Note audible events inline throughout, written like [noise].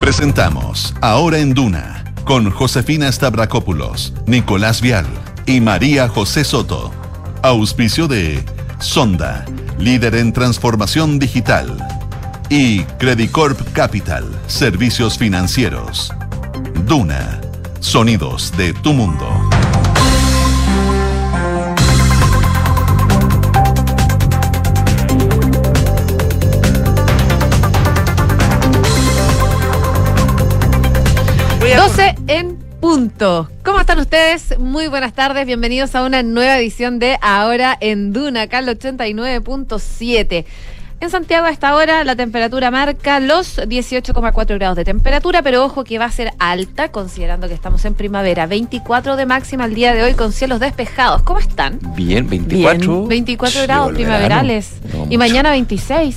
Presentamos Ahora en Duna con Josefina Stavrakopoulos, Nicolás Vial y María José Soto. Auspicio de Sonda, líder en transformación digital. Y Credicorp Capital, servicios financieros. Duna, sonidos de tu mundo. En punto. ¿Cómo están ustedes? Muy buenas tardes, bienvenidos a una nueva edición de Ahora en Duna, acá 89.7. En Santiago a esta hora la temperatura marca los 18,4 grados de temperatura, pero ojo que va a ser alta considerando que estamos en primavera. 24 de máxima el día de hoy con cielos despejados. ¿Cómo están? Bien, 24. 24 grados primaverales. y mañana 26.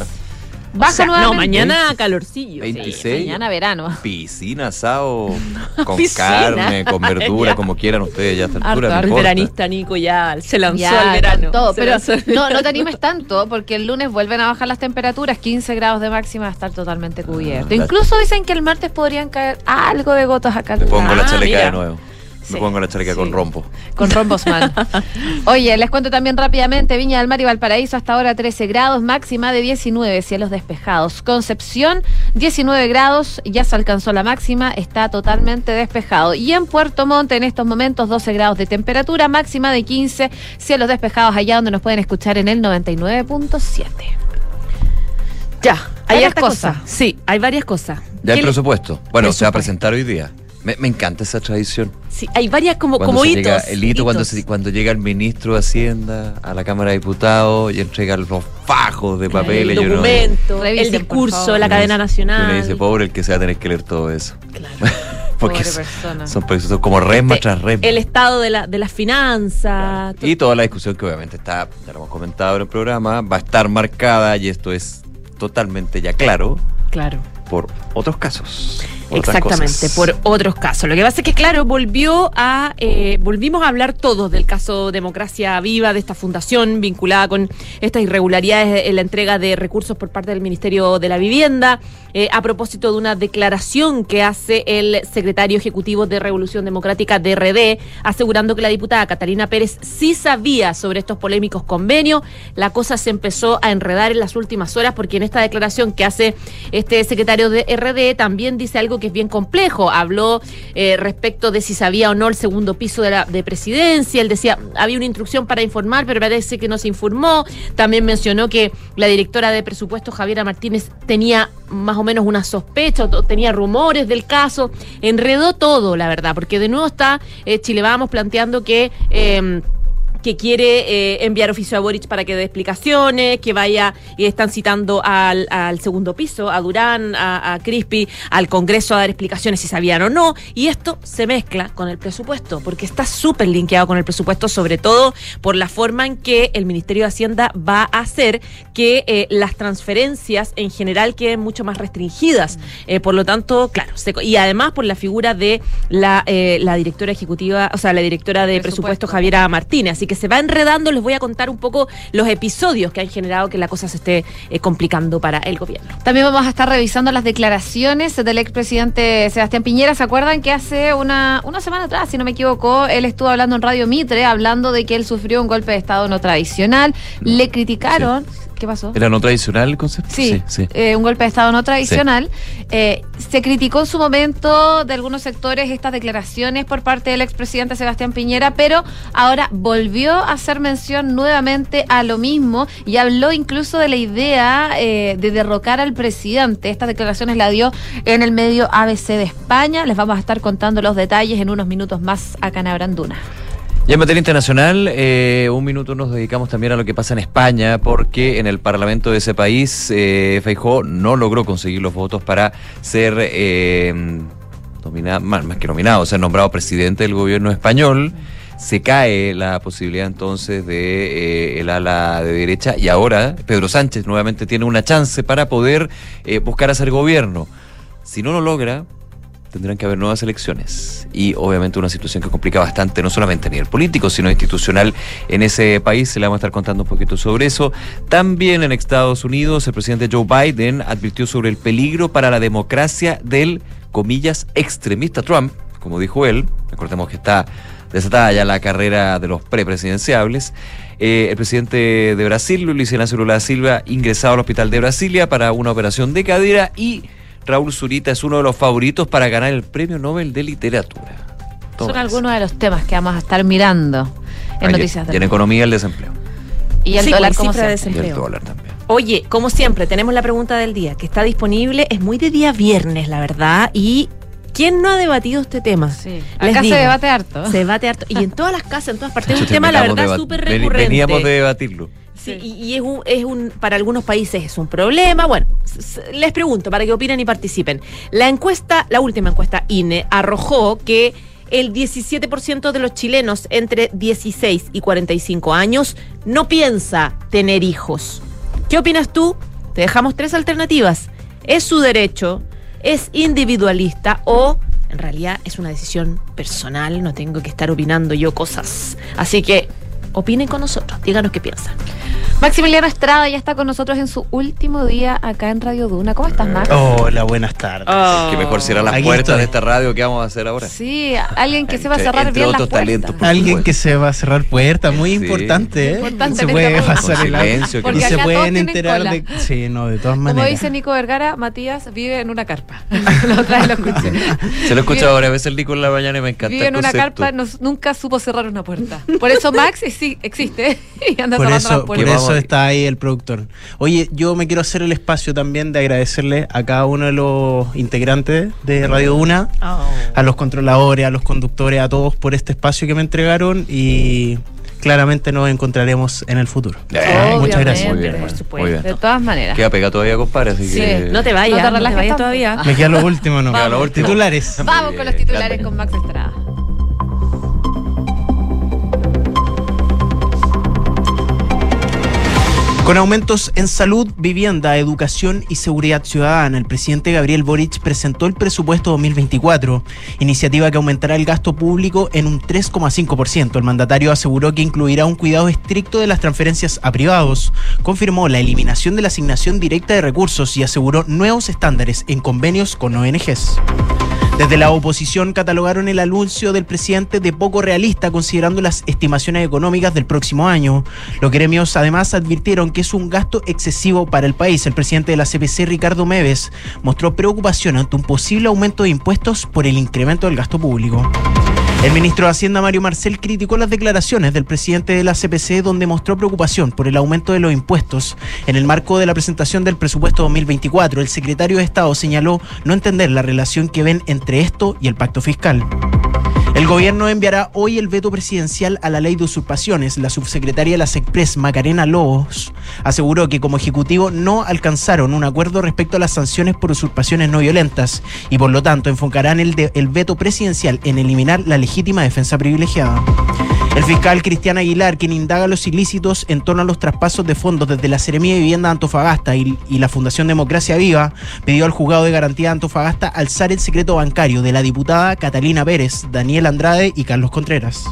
Baja No, mañana calorcillo. 26. mañana verano. Piscina, asado, [laughs] con carne, con [laughs] verdura, como quieran ustedes ya a esta altura. El veranista Nico ya se lanzó al verano. Todo, pero no, no te animes tanto, porque el lunes vuelven a bajar las temperaturas, 15 grados de máxima, va a estar totalmente cubierto. Incluso dicen que el martes podrían caer algo de gotas acá. Le pongo la chaleca de nuevo. Me pongo la chaleca con rombo. Con rombos man. [laughs] Oye, les cuento también rápidamente, Viña del Mar y Valparaíso hasta ahora 13 grados, máxima de 19, cielos despejados. Concepción, 19 grados, ya se alcanzó la máxima, está totalmente despejado. Y en Puerto Montt en estos momentos 12 grados de temperatura, máxima de 15, cielos despejados allá donde nos pueden escuchar en el 99.7. Ya, hay varias cosas. Sí, hay varias cosas. Ya el presupuesto. Bueno, se va a presentar hoy día. Me, encanta esa tradición. Sí, hay varias como, como hitos. el hito Cuando, cuando llega el ministro de Hacienda a la Cámara de Diputados y entrega los fajos de papel. El documento, el discurso, la cadena nacional. Y dice, pobre el que se va a tener que leer todo eso. Claro. [laughs] Porque son, son, como resma tras resma. El estado de, la, de las finanzas. Y toda la discusión que obviamente está, ya lo hemos comentado en el programa, va a estar marcada y esto es totalmente ya claro. Claro. Por otros casos. Exactamente, por otros casos. Lo que pasa es que, claro, volvió a, eh, volvimos a hablar todos del caso Democracia Viva, de esta fundación vinculada con estas irregularidades en la entrega de recursos por parte del Ministerio de la Vivienda, eh, a propósito de una declaración que hace el secretario ejecutivo de Revolución Democrática de RD, asegurando que la diputada Catalina Pérez sí sabía sobre estos polémicos convenios. La cosa se empezó a enredar en las últimas horas porque en esta declaración que hace este secretario de RD también dice algo que es bien complejo. Habló eh, respecto de si sabía o no el segundo piso de la de presidencia. Él decía, había una instrucción para informar, pero parece que no se informó. También mencionó que la directora de presupuesto, Javiera Martínez, tenía más o menos una sospecha, tenía rumores del caso. Enredó todo, la verdad, porque de nuevo está eh, Chile Vamos planteando que... Eh, que quiere eh, enviar oficio a Boric para que dé explicaciones, que vaya, y están citando al, segundo piso, a Durán, a, a Crispi, al Congreso a dar explicaciones si sabían o no, y esto se mezcla con el presupuesto, porque está súper linkeado con el presupuesto, sobre todo por la forma en que el Ministerio de Hacienda va a hacer que eh, las transferencias en general queden mucho más restringidas. Eh, por lo tanto, claro, y además por la figura de la, la directora ejecutiva, o sea, la directora de presupuesto, presupuesto Javiera Martínez. Así que se va enredando, les voy a contar un poco los episodios que han generado que la cosa se esté eh, complicando para el gobierno. También vamos a estar revisando las declaraciones del expresidente Sebastián Piñera. ¿Se acuerdan que hace una, una semana atrás, si no me equivoco, él estuvo hablando en Radio Mitre, hablando de que él sufrió un golpe de Estado no tradicional? Le criticaron. ¿Qué pasó? ¿Era no tradicional el concepto? Sí, sí, eh, un golpe de Estado no tradicional. Eh, se criticó en su momento de algunos sectores estas declaraciones por parte del expresidente Sebastián Piñera, pero ahora volvió a hacer mención nuevamente a lo mismo y habló incluso de la idea eh, de derrocar al presidente. Estas declaraciones la dio en el medio ABC de España. Les vamos a estar contando los detalles en unos minutos más acá en Abranduna. Y en materia internacional, eh, un minuto nos dedicamos también a lo que pasa en España, porque en el Parlamento de ese país, eh, Feijó no logró conseguir los votos para ser eh, nominado, más, que nominado, ser nombrado presidente del gobierno español. Se cae la posibilidad entonces de eh, el ala de derecha y ahora Pedro Sánchez nuevamente tiene una chance para poder buscar hacer gobierno. Si no lo logra, tendrán que haber nuevas elecciones. Y obviamente una situación que complica bastante, no solamente a nivel político, sino institucional en ese país. Se le vamos a estar contando un poquito sobre eso. También en Estados Unidos, el presidente Joe Biden advirtió sobre el peligro para la democracia del, comillas, extremista Trump, como dijo él. Recordemos que está desatada ya la carrera de los prepresidenciables. Eh, el presidente de Brasil, Luis Ignacio Lula Silva, ingresado al hospital de Brasilia para una operación de cadera y Raúl Zurita es uno de los favoritos para ganar el Premio Nobel de Literatura. Son eso. algunos de los temas que vamos a estar mirando en Noticias Y en del economía el desempleo. Y el Sí, dólar con como cifra de siempre. Y el dólar también. Oye, como siempre, tenemos la pregunta del día que está disponible. Es muy de día viernes, la verdad. Y ¿quién no ha debatido este tema? Sí. Les Acá digo, se debate harto. Se debate harto. Y en todas las casas, en todas partes. Es un tema, la verdad, súper recurrente. Veníamos de debatirlo. Sí, y, es, un, es un, para algunos países es un problema. Bueno, les pregunto para que opinen y participen. La encuesta, la última encuesta INE, arrojó que el 17% de los chilenos entre 16 y 45 años no piensa tener hijos. ¿Qué opinas tú? Te dejamos tres alternativas. ¿Es su derecho? ¿Es individualista? ¿O en realidad es una decisión personal? No tengo que estar opinando yo cosas. Así que opinen con nosotros. Díganos qué piensan. Maximiliano Estrada ya está con nosotros en su último día acá en Radio Duna. ¿Cómo estás, Max? Hola, buenas tardes. Que mejor cierrar las Aquí puertas estoy. de esta radio que vamos a hacer ahora. Sí, alguien que sepa cerrar entre bien las puertas. talentos, Alguien supuesto. que se va a cerrar puertas, muy Sí. importante, ¿eh? Importante se puede pasar Con el silencio, y no- se acá todos pueden tienen enterar cola. de sí, no, de todas Como maneras. dice Nico Vergara, Matías vive en una carpa. [laughs] la otra vez lo escuché. [laughs] Se lo he escuchado varias veces el Nico en la mañana y me encanta Vive en una carpa, no- nunca supo cerrar una puerta. Por eso Max existe [laughs] y anda Por eso, las por eso a- está ahí el productor. Oye, yo me quiero hacer el espacio también de agradecerle a cada uno de los integrantes de Radio Una, a los controladores, a los conductores, a todos por este espacio que me entregaron y claramente nos encontraremos en el futuro. Eh, Muchas gracias. Muy bien, por muy bien. De todas maneras. Queda pegado todavía, compadre, así Sí. que... No te No vayas, te no te, vayas tanto. todavía. Me queda lo último, ¿no? Queda lo último. Titulares. Vamos con los titulares con Max Estrada. Con aumentos en salud, vivienda, educación y seguridad ciudadana, el presidente Gabriel Boric presentó el presupuesto 2024, iniciativa que aumentará el gasto público en un 3,5%. El mandatario aseguró que incluirá un cuidado estricto de las transferencias a privados, confirmó la eliminación de la asignación directa de recursos y aseguró nuevos estándares en convenios con ONGs. Desde la oposición catalogaron el anuncio del presidente de poco realista considerando las estimaciones económicas del próximo año. Los gremios además advirtieron que es un gasto excesivo para el país. El presidente de la CPC, Ricardo Meves, mostró preocupación ante un posible aumento de impuestos por el incremento del gasto público. El ministro de Hacienda Mario Marcel criticó las declaraciones del presidente de la CPC donde mostró preocupación por el aumento de los impuestos. En el marco de la presentación del presupuesto 2024, el secretario de Estado señaló no entender la relación que ven entre esto y el pacto fiscal. El gobierno enviará hoy el veto presidencial a la ley de usurpaciones. La subsecretaria de la SECPRES, Macarena Lobos, aseguró que como ejecutivo no alcanzaron un acuerdo respecto a las sanciones por usurpaciones no violentas y por lo tanto enfocarán el, el veto presidencial en eliminar la legítima defensa privilegiada. El fiscal Cristian Aguilar, quien indaga los ilícitos en torno a los traspasos de fondos desde la Seremía de Vivienda de Antofagasta y, y la Fundación Democracia Viva, pidió al juzgado de garantía de Antofagasta alzar el secreto bancario de la diputada Catalina Pérez, Daniel Andrade y Carlos Contreras.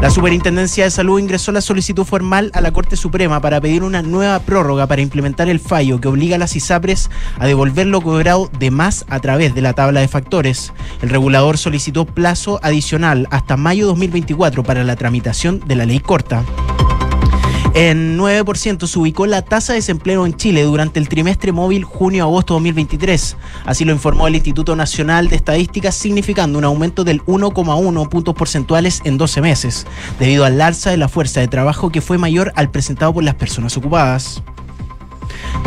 La Superintendencia de Salud ingresó la solicitud formal a la Corte Suprema para pedir una nueva prórroga para implementar el fallo que obliga a las ISAPRES a devolver lo cobrado de más a través de la tabla de factores. El regulador solicitó plazo adicional hasta mayo 2024 para la tramitación de la ley corta. En 9% se ubicó la tasa de desempleo en Chile durante el trimestre móvil junio-agosto 2023. Así lo informó el Instituto Nacional de Estadísticas, significando un aumento del 1,1 puntos porcentuales en 12 meses, debido al alza de la fuerza de trabajo que fue mayor al presentado por las personas ocupadas.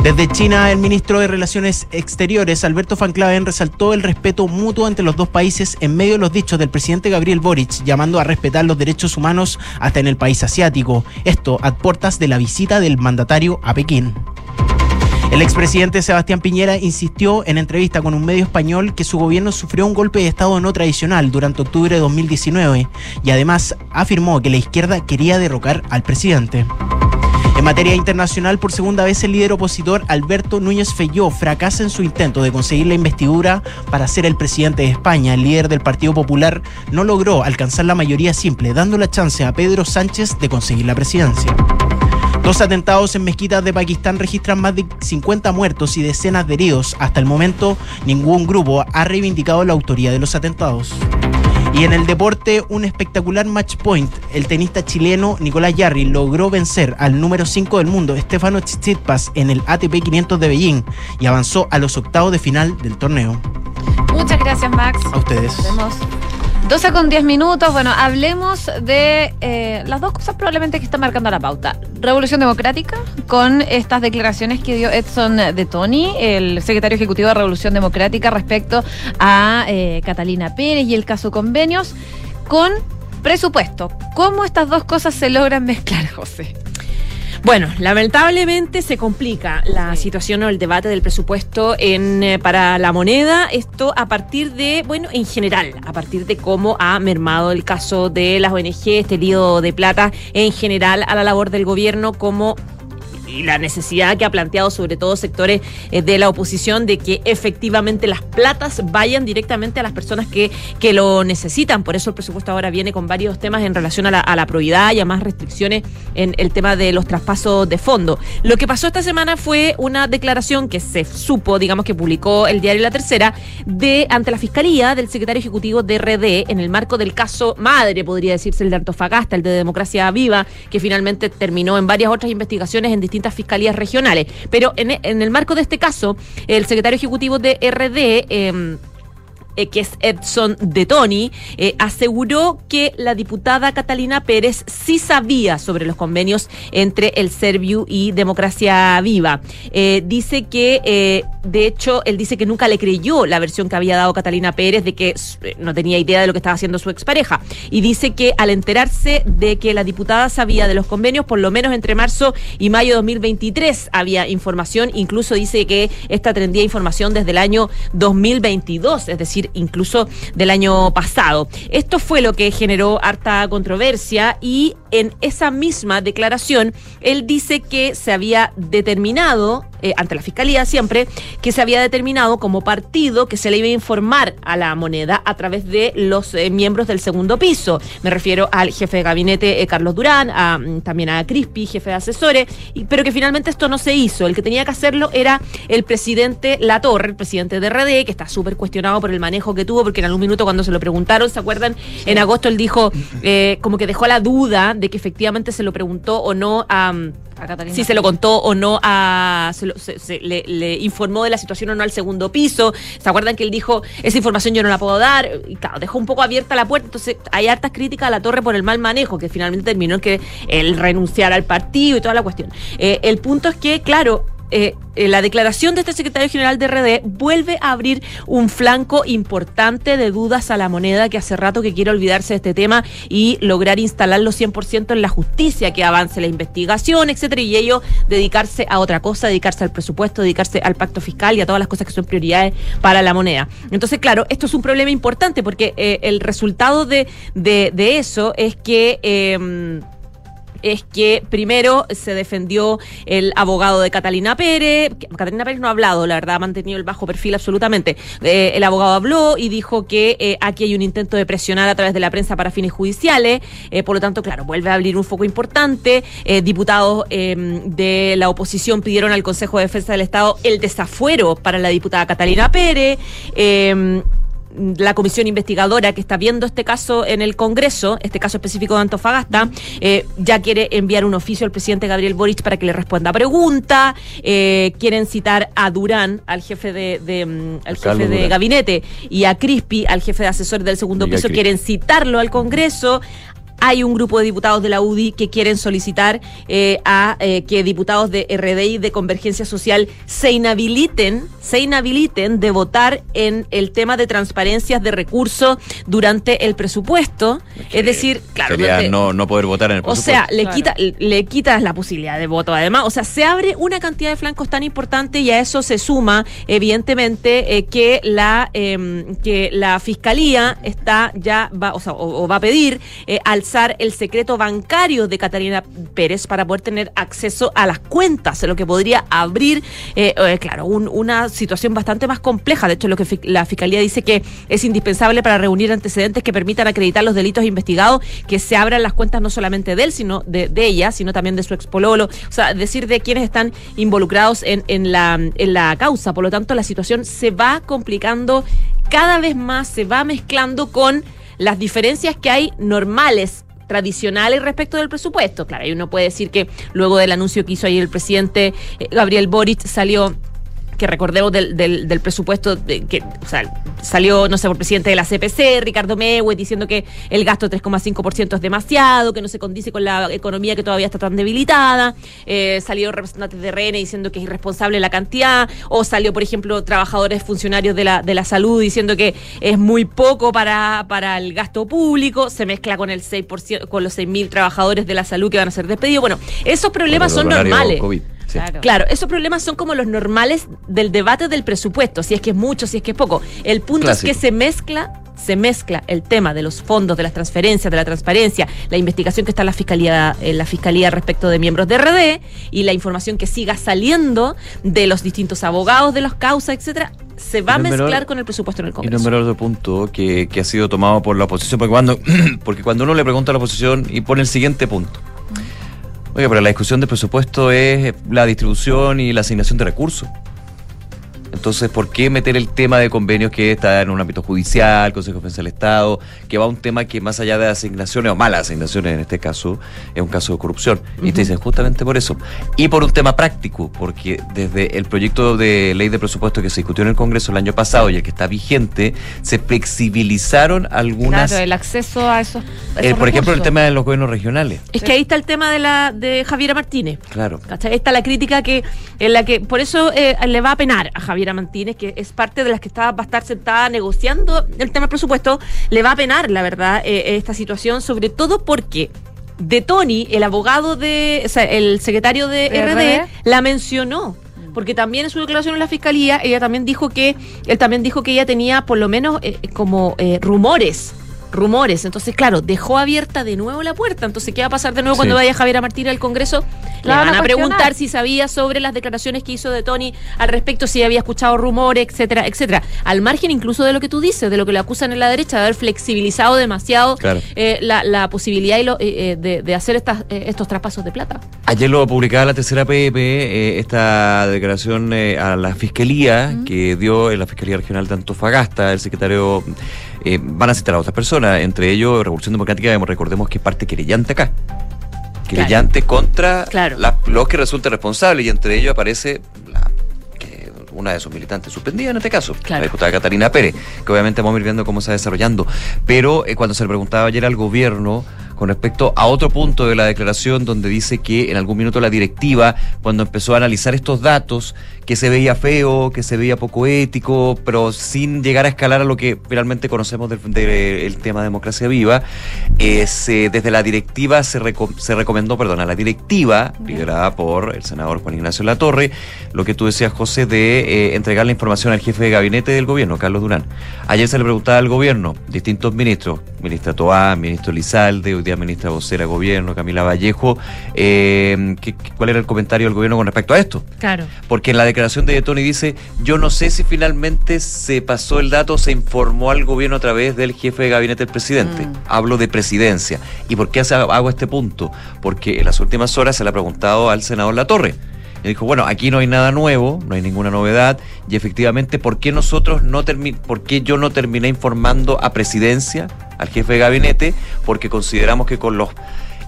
Desde China, el ministro de Relaciones Exteriores, Alberto Van Claven, resaltó el respeto mutuo entre los dos países en medio de los dichos del presidente Gabriel Boric, llamando a respetar los derechos humanos hasta en el país asiático. Esto a puertas de la visita del mandatario a Pekín. El expresidente Sebastián Piñera insistió en entrevista con un medio español que su gobierno sufrió un golpe de Estado no tradicional durante octubre de 2019 y además afirmó que la izquierda quería derrocar al presidente. En materia internacional, por segunda vez el líder opositor Alberto Núñez Feyó fracasa en su intento de conseguir la investidura para ser el presidente de España. El líder del Partido Popular no logró alcanzar la mayoría simple, dando la chance a Pedro Sánchez de conseguir la presidencia. Dos atentados en mezquitas de Pakistán registran más de 50 muertos y decenas de heridos. Hasta el momento, ningún grupo ha reivindicado la autoría de los atentados. Y en el deporte, un espectacular match point. El tenista chileno Nicolás Yarri logró vencer al número 5 del mundo, Stefano Tsitsipas, en el ATP 500 de Beijing y avanzó a los octavos de final del torneo. Muchas gracias, Max. A ustedes. Nos vemos. 12 con 10 minutos. Bueno, hablemos de eh, las dos cosas probablemente que están marcando la pauta. Revolución Democrática, con estas declaraciones que dio Edson de Tony, el secretario ejecutivo de Revolución Democrática, respecto a eh, Catalina Pérez y el caso convenios, con presupuesto. ¿Cómo estas dos cosas se logran mezclar, [laughs] José? Bueno, lamentablemente se complica la situación o el debate del presupuesto en, eh, para la moneda. Esto a partir de, bueno, en general, a partir de cómo ha mermado el caso de las ONG, este lío de plata en general a la labor del gobierno como y la necesidad que ha planteado sobre todo sectores eh, de la oposición de que efectivamente las platas vayan directamente a las personas que, que lo necesitan. Por eso el presupuesto ahora viene con varios temas en relación a la, a la probidad y a más restricciones en el tema de los traspasos de fondo. Lo que pasó esta semana fue una declaración que se supo, digamos que publicó el diario La Tercera, de ante la Fiscalía del secretario ejecutivo de RD en el marco del caso madre, podría decirse, el de Antofagasta, el de Democracia Viva, que finalmente terminó en varias otras investigaciones en fiscalías regionales. Pero en, en el marco de este caso, el secretario ejecutivo de RD... Eh, eh, que es Edson de Tony, eh, aseguró que la diputada Catalina Pérez sí sabía sobre los convenios entre el Serviu y Democracia Viva. Eh, dice que, eh, de hecho, él dice que nunca le creyó la versión que había dado Catalina Pérez de que no tenía idea de lo que estaba haciendo su expareja. Y dice que al enterarse de que la diputada sabía de los convenios, por lo menos entre marzo y mayo de 2023 había información, incluso dice que esta tendría información desde el año 2022, es decir, incluso del año pasado. Esto fue lo que generó harta controversia y en esa misma declaración él dice que se había determinado, eh, ante la fiscalía siempre, que se había determinado como partido que se le iba a informar a la moneda a través de los eh, miembros del segundo piso. Me refiero al jefe de gabinete eh, Carlos Durán, mm, también a Crispi, jefe de asesores, pero que finalmente esto no se hizo. El que tenía que hacerlo era el presidente Latorre, el presidente de RD, que está súper cuestionado por el manejo que tuvo, porque en algún minuto cuando se lo preguntaron, ¿se acuerdan? En agosto él dijo, como que dejó la duda de que efectivamente se lo preguntó o no a... mm, A Catalina si se lo contó o no a. Se lo- se- se- le, le informó de la situación o no al segundo piso. ¿Se acuerdan que él dijo, esa información yo no la puedo dar? Y claro, dejó un poco abierta la puerta. Entonces, hay hartas críticas a la torre por el mal manejo, que finalmente terminó en que él renunciara al partido y toda la cuestión. Eh, el punto es que, claro. Eh, eh, la declaración de este secretario general de RD vuelve a abrir un flanco importante de dudas a la moneda que hace rato que quiere olvidarse de este tema y lograr instalarlo 100% en la justicia, que avance la investigación, etcétera, y ello dedicarse a otra cosa, dedicarse al presupuesto, dedicarse al pacto fiscal y a todas las cosas que son prioridades para la moneda. Entonces, claro, esto es un problema importante porque eh, el resultado de, de, de eso es que... es que primero se defendió el abogado de Catalina Pérez. Catalina Pérez no ha hablado, la verdad, ha mantenido el bajo perfil absolutamente. Eh, el abogado habló y dijo que eh, aquí hay un intento de presionar a través de la prensa para fines judiciales. Eh, por lo tanto, claro, vuelve a abrir un foco importante. Diputados eh, de la oposición pidieron al Consejo de Defensa del Estado el desafuero para la diputada Catalina Pérez. La comisión investigadora que está viendo este caso en el Congreso, este caso específico de Antofagasta, eh, ya quiere enviar un oficio al presidente Gabriel Boric para que le responda a pregunta. Eh, quieren citar a Durán, al jefe de, de, mm, al Carlos jefe de Durán. gabinete, y a Crispi, al jefe de asesor del segundo piso, quieren citarlo al Congreso. Hay un grupo de diputados de la UDI que quieren solicitar eh, a eh, que diputados de RDI de Convergencia Social se inhabiliten, se inhabiliten de votar en el tema de transparencias de recursos durante el presupuesto. Es decir, claro, Sería no, no poder votar en el o presupuesto. sea, le, Claro. quita, le quitas la posibilidad de voto además. O sea, se abre una cantidad de flancos tan importante y a eso se suma, evidentemente, eh, que la eh, que la fiscalía está ya va, o, sea, o, o va a pedir eh, al el secreto bancario de Catalina Pérez para poder tener acceso a las cuentas, lo que podría abrir, eh, eh, claro, un- una situación bastante más compleja. De hecho, lo que la Fiscalía dice que es indispensable para reunir antecedentes que permitan acreditar los delitos investigados, que se abran las cuentas no solamente de él, sino de, de ella, sino también de su expololo, o sea, decir de quienes están involucrados en, en la, en la causa. Por lo tanto, la situación se va complicando cada vez más, se va mezclando con las diferencias que hay normales tradicionales respecto del presupuesto. Claro, y uno puede decir que luego del anuncio que hizo ayer el presidente eh, Gabriel Boric salió que recordemos del, del, del presupuesto de- que o sea, salió, no sé, por presidente de la CPC, Ricardo Mewes, diciendo que el gasto de 3,5% es demasiado, que no se condice con la economía que todavía está tan debilitada. Eh, salió representantes de RN diciendo que es irresponsable la cantidad. O salió, por ejemplo, trabajadores funcionarios de la, de la salud diciendo que es muy poco para, para el gasto público. Se mezcla con el 6%, con los 6.000 trabajadores de la salud que van a ser despedidos. Bueno, esos problemas son normales. COVID, sí. Claro, esos problemas son como los normales del debate del presupuesto, si es que es mucho, si es que es poco. El punto Clásico. es que se mezcla, se mezcla el tema de los fondos, de las transferencias, de la transparencia, la investigación que está en la fiscalía, en la fiscalía respecto de miembros de RD y la información que siga saliendo de los distintos abogados de las causas, etcétera, se va a Y no menor- mezclar con el presupuesto en el Y no Congreso. es menor otro punto que, que ha sido tomado por la oposición, porque cuando, [clears throat] porque cuando uno le pregunta a la oposición y pone el siguiente punto. Oye, pero la discusión del presupuesto es la distribución y la asignación de recursos. Entonces, ¿por qué meter el tema de convenios que está en un ámbito judicial, Consejo de Defensa del Estado, que va a un tema que más allá de asignaciones o malas asignaciones en este caso, es un caso de corrupción? Y te dicen justamente por eso. Y por un tema práctico, porque desde el proyecto de ley de presupuesto que se discutió en el Congreso el año pasado y el que está vigente, se flexibilizaron algunas... Claro, el acceso a esos. eh, esos por ejemplo, el tema de los gobiernos regionales. Es que ahí está el tema de la de Javiera Martínez. Claro. ¿Cachai? Esta la crítica que en la que por eso eh, le va a penar a Javiera Martínez, que es parte de las que está, va a estar sentada negociando el tema del presupuesto, le va a penar, la verdad, eh, esta situación, sobre todo porque de Tony, el abogado de, o sea, el secretario de ¿De RD, RD? la mencionó. Porque también en su declaración en la fiscalía, ella también dijo que, él también dijo que ella tenía por lo menos eh, como eh, rumores. Rumores. Entonces, claro, dejó abierta de nuevo la puerta. Entonces, ¿qué va a pasar de nuevo Sí. cuando vaya Javiera Martínez al Congreso? Le La van van a a preguntar si sabía sobre las declaraciones que hizo de Tony al respecto, si había escuchado rumores, etcétera, etcétera. Al margen incluso de lo que tú dices, de lo que le acusan en la derecha, de haber flexibilizado demasiado Claro. eh, la, la posibilidad y lo- eh, eh, de, de hacer estas, eh, estos traspasos de plata. Ayer lo publicaba la tercera PP, eh, esta declaración eh, a la fiscalía que dio en la Fiscalía Regional de Antofagasta, el secretario. Eh, van a citar a otras personas, entre ellos Revolución Democrática, recordemos que es parte querellante acá. Querellante contra Claro. la- los que resulten responsables, y entre ellos aparece la, una de sus militantes suspendida en este caso, Claro. la diputada Catalina Pérez, que obviamente vamos a ir viendo cómo se va desarrollando. Pero eh, cuando se le preguntaba ayer al gobierno con respecto a otro punto de la declaración donde dice que en algún minuto la directiva, cuando empezó a analizar estos datos, que se veía feo, que se veía poco ético, pero sin llegar a escalar a lo que finalmente conocemos del, del tema democracia viva, eh, se- desde la directiva se, reco- se recomendó, perdón, a la directiva, liderada por el senador Juan Ignacio Latorre, lo que tú decías, José, de eh, entregar la información al jefe de gabinete del gobierno, Carlos Durán. Ayer se le preguntaba al gobierno, distintos ministros, ministra Toá, ministro Lizalde, hoy día ministra vocera de gobierno, Camila Vallejo, eh, ¿qué- ¿cuál era el comentario del gobierno con respecto a esto? Claro. Porque en la declaración de Tony dice, yo no sé si finalmente se pasó el dato, se informó al gobierno a través del jefe de gabinete del presidente. Mm. Hablo de presidencia. ¿Y por qué hago este punto? Porque en las últimas horas se le ha preguntado al senador Latorre. Y dijo, bueno, aquí no hay nada nuevo, no hay ninguna novedad, y efectivamente, ¿por qué nosotros no por qué yo no terminé informando a presidencia, al jefe de gabinete? Porque consideramos que con los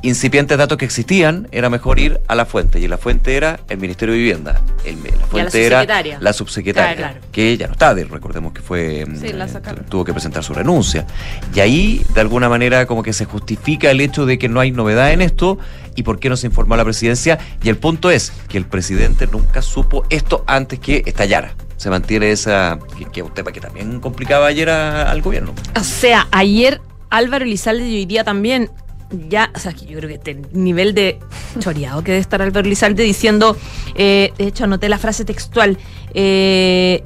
incipientes datos que existían, era mejor ir a la fuente. Y la fuente era el Ministerio de Vivienda. El- la fuente era subsecretaria. la subsecretaria, Claro, claro. que ya no está, de- recordemos que fue Sí, la eh, sacaron. tuvo que presentar su renuncia. Y ahí, de alguna manera, como que se justifica el hecho de que no hay novedad en esto y por qué no se informó a la presidencia. Y el punto es que el presidente nunca supo esto antes que estallara. Se mantiene esa, que, un tema que también complicaba ayer al gobierno. O sea, ayer Álvaro Elizalde y hoy día también, ya, o sea, que yo creo que este nivel de choreado que debe estar Álvaro Elizalde diciendo, eh, de hecho anoté la frase textual, eh,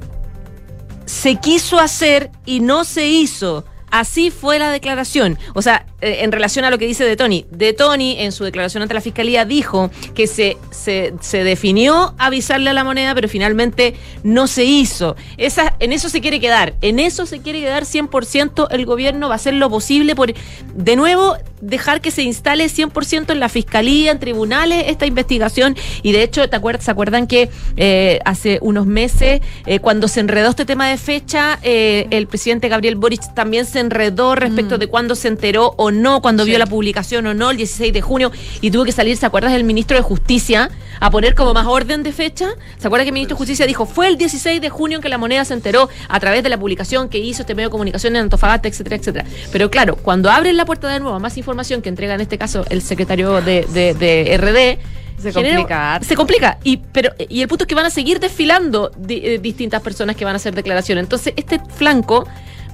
se quiso hacer y no se hizo. Así fue la declaración. O sea, eh, en relación a lo que dice De Tony. De Tony, en su declaración ante la fiscalía, dijo que se, se, se definió avisarle a la moneda, pero finalmente no se hizo. Esa, en eso se quiere quedar. En eso se quiere quedar 100%. El gobierno va a hacer lo posible por, de nuevo, dejar que se instale 100% en la fiscalía, en tribunales, esta investigación. Y de hecho, ¿te acuerdas, ¿se acuerdan que eh, hace unos meses, eh, cuando se enredó este tema de fecha, el presidente Gabriel Boric también se enredó respecto Mm. de cuándo se enteró o no, cuando vio la publicación o no, el 16 de junio, y tuvo que salir, ¿se acuerdas del ministro de Justicia a poner como más orden de fecha? ¿Se acuerda que el ministro de Justicia dijo, fue el 16 de junio en que la moneda se enteró a través de la publicación que hizo este medio de comunicación en Antofagasta, etcétera, etcétera? Pero claro, cuando abren la puerta de nuevo a más información que entrega en este caso el secretario de, de- de RD, Se complica. Se complica. Y, pero, y el punto es que van a seguir desfilando di- eh, distintas personas que van a hacer declaraciones. Entonces, este flanco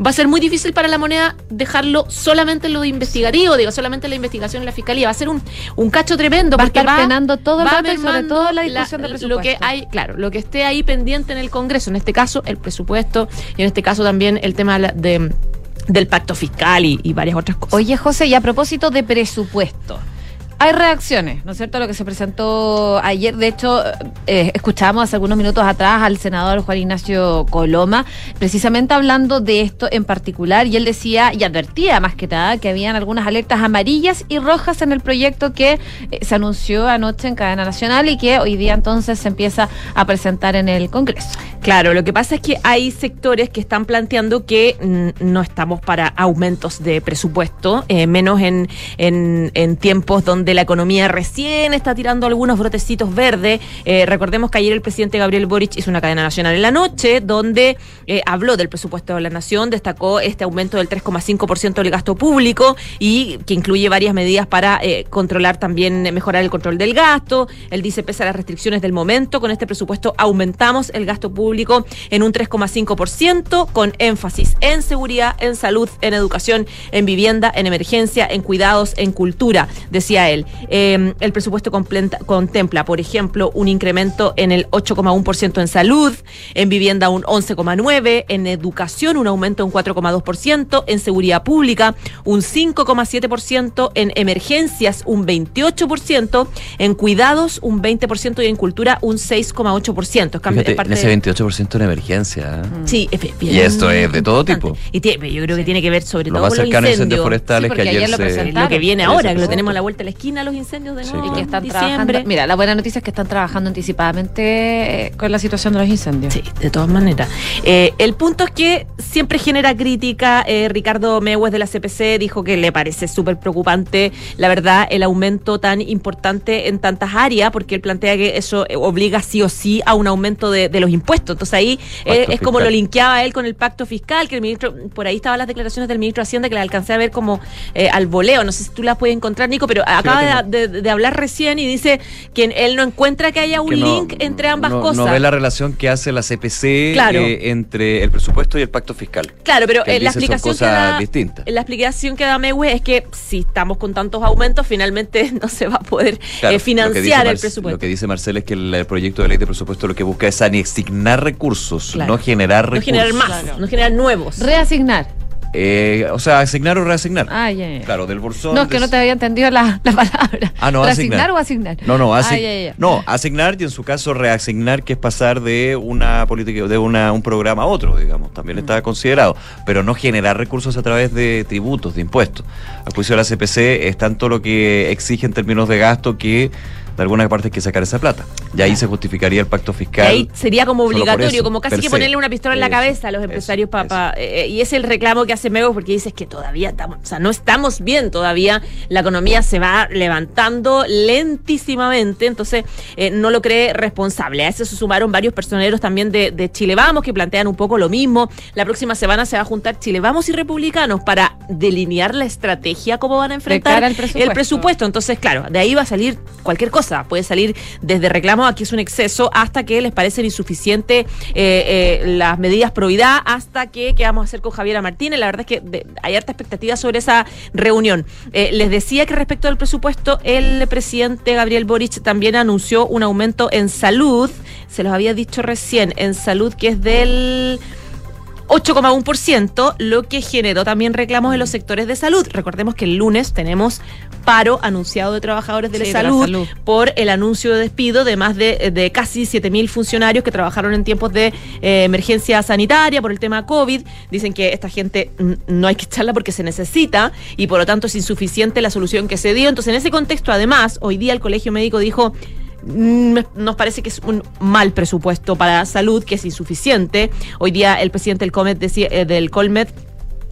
va a ser muy difícil para la moneda dejarlo solamente en lo investigativo, digo, solamente en la investigación en la fiscalía. Va a ser un, un cacho tremendo. Va a porque estar penando todo el va rato y sobre todo la discusión de Lo que presupuesto. hay, claro, lo que esté ahí pendiente en el Congreso, en este caso el presupuesto y en este caso también el tema de- del pacto fiscal y, y varias otras cosas. Oye, José, y a propósito de presupuesto. Hay reacciones, ¿no es cierto? Lo que se presentó ayer, de hecho, eh, escuchábamos hace algunos minutos atrás al senador Juan Ignacio Coloma, precisamente hablando de esto en particular, y él decía y advertía más que nada que habían algunas alertas amarillas y rojas en el proyecto que eh, se anunció anoche en cadena nacional y que hoy día entonces se empieza a presentar en el Congreso. Claro, lo que pasa es que hay sectores que están planteando que mm, no estamos para aumentos de presupuesto, eh, menos en, en, en tiempos donde la economía recién está tirando algunos brotecitos verdes. Eh, recordemos que ayer el presidente Gabriel Boric hizo una cadena nacional en la noche donde eh, habló del presupuesto de la nación, destacó este aumento del 3,5% del gasto público y que incluye varias medidas para eh, controlar también, mejorar el control del gasto. Él dice, pese a las restricciones del momento, con este presupuesto aumentamos el gasto público en un 3,5%, con énfasis en seguridad, en salud, en educación, en vivienda, en emergencia, en cuidados, en cultura, decía él. Eh, el presupuesto complenta- contempla, por ejemplo, un incremento en el 8,1% en salud, en vivienda un 11,9%, en educación un aumento de un 4,2%, en seguridad pública un 5,7%, en emergencias un 28%, en cuidados un 20% y en cultura un 6,8%. Es cambio- es Fíjate, parte en ese de- 28% en emergencia. ¿eh? Sí, es bien Y esto es de todo importante. tipo. Y tiene- yo creo que tiene que ver sobre Lo todo con los incendios forestales Sí, que ayer ayer lo se... Lo que viene ahora, que lo tenemos a la vuelta de la esquina, los incendios de Sí, nuevo. Y que en están diciembre. trabajando. Mira, la buena noticia es que están trabajando anticipadamente eh, con la situación de los incendios. Sí, de todas maneras. Eh, el punto es que siempre genera crítica. Eh, Ricardo Mewes de la CPC dijo que le parece súper preocupante, la verdad, el aumento tan importante en tantas áreas, porque él plantea que eso obliga sí o sí a un aumento de, de los impuestos. Entonces ahí eh, es como lo linkeaba él con el pacto fiscal, que el ministro, por ahí estaban las declaraciones del ministro de Hacienda que las alcancé a ver como eh, al voleo. No sé si tú las puedes encontrar, Nico, pero acaba de, de- de hablar recién y dice que él no encuentra que haya un que no- link entre ambas no- cosas. No ve la relación que hace la CPC Claro. eh, entre el presupuesto y el pacto fiscal. Claro, pero Que eh, la explicación que da, distintas. la explicación que da Mewe es que si estamos con tantos aumentos, finalmente [laughs] no se va a poder Claro, eh, financiar el presupuesto. Lo que dice Marcel es que el, el proyecto de ley de presupuesto lo que busca es asignar recursos, Claro. no generar no recursos. generar más, no generar nuevos. Reasignar. Eh, o sea, asignar o reasignar. Ah, ya, ya. Claro, del bolsón. No, es que no te había entendido la, la palabra. Ah, no, ¿Reasignar asignar. o asignar? No, no, Ah, asi- ya, ya. no, asignar y en su caso reasignar, que es pasar de una política, de una, un programa a otro, digamos, también está considerado, pero no generar recursos a través de tributos, de impuestos. A juicio de la CPC es tanto lo que exige en términos de gasto que de alguna parte hay que sacar esa plata. Y ahí se justificaría el pacto fiscal. ahí sería como obligatorio, eso, como casi que ponerle una pistola en la Eso, cabeza a los empresarios eso. para y es el reclamo que hace Mego porque dices que todavía estamos, o sea, no estamos bien todavía, la economía se va levantando lentísimamente, entonces eh, no lo cree responsable. A eso se sumaron varios personeros también de, de Chile Vamos que plantean un poco lo mismo. La próxima semana se va a juntar Chile Vamos y Republicanos para delinear la estrategia cómo van a enfrentar el presupuesto. Entonces, claro, de ahí va a salir cualquier cosa. Puede salir desde reclamos a que es un exceso hasta que les parecen insuficientes eh, eh, las medidas probidad, hasta que qué vamos a hacer con Javiera Martínez. La verdad es que hay harta expectativa sobre esa reunión. Eh, les decía que respecto al presupuesto, el presidente Gabriel Boric también anunció un aumento en salud. Se los había dicho recién, en salud que es del 8,1%, lo que generó también reclamos en los sectores de salud. Recordemos que el lunes tenemos paro anunciado de trabajadores de, Sí, la, de la salud por el anuncio de despido de más de, de casi 7.000 funcionarios que trabajaron en tiempos de eh, emergencia sanitaria por el tema COVID. Dicen que esta gente no hay que echarla porque se necesita y por lo tanto es insuficiente la solución que se dio. Entonces, en ese contexto, además, hoy día el Colegio Médico dijo nos parece que es un mal presupuesto para salud, que es insuficiente. Hoy día el presidente del Comet decía, eh, del Colmet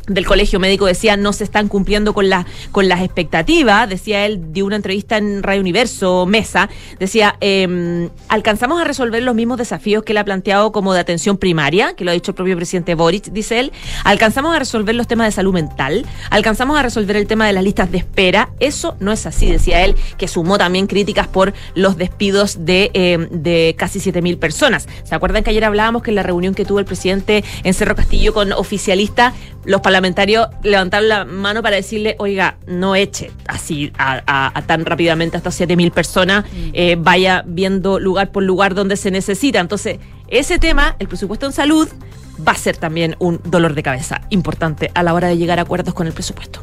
del colegio médico decía no se están cumpliendo con las con las expectativas decía él dio una entrevista en Radio Universo Mesa decía em, alcanzamos a resolver los mismos desafíos que él ha planteado como de atención primaria que lo ha dicho el propio presidente Boric dice él alcanzamos a resolver los temas de salud mental alcanzamos a resolver el tema de las listas de espera eso no es así decía él que sumó también críticas por los despidos de, em, de casi 7.000 personas. Se acuerdan que ayer hablábamos que en la reunión que tuvo el presidente en Cerro Castillo con oficialistas los parlamentarios levantaron la mano para decirle, oiga, no eche así a, a- a tan rápidamente hasta 7.000 personas, eh, vaya viendo lugar por lugar donde se necesita. Entonces, ese tema, el presupuesto en salud, va a ser también un dolor de cabeza importante a la hora de llegar a acuerdos con el presupuesto.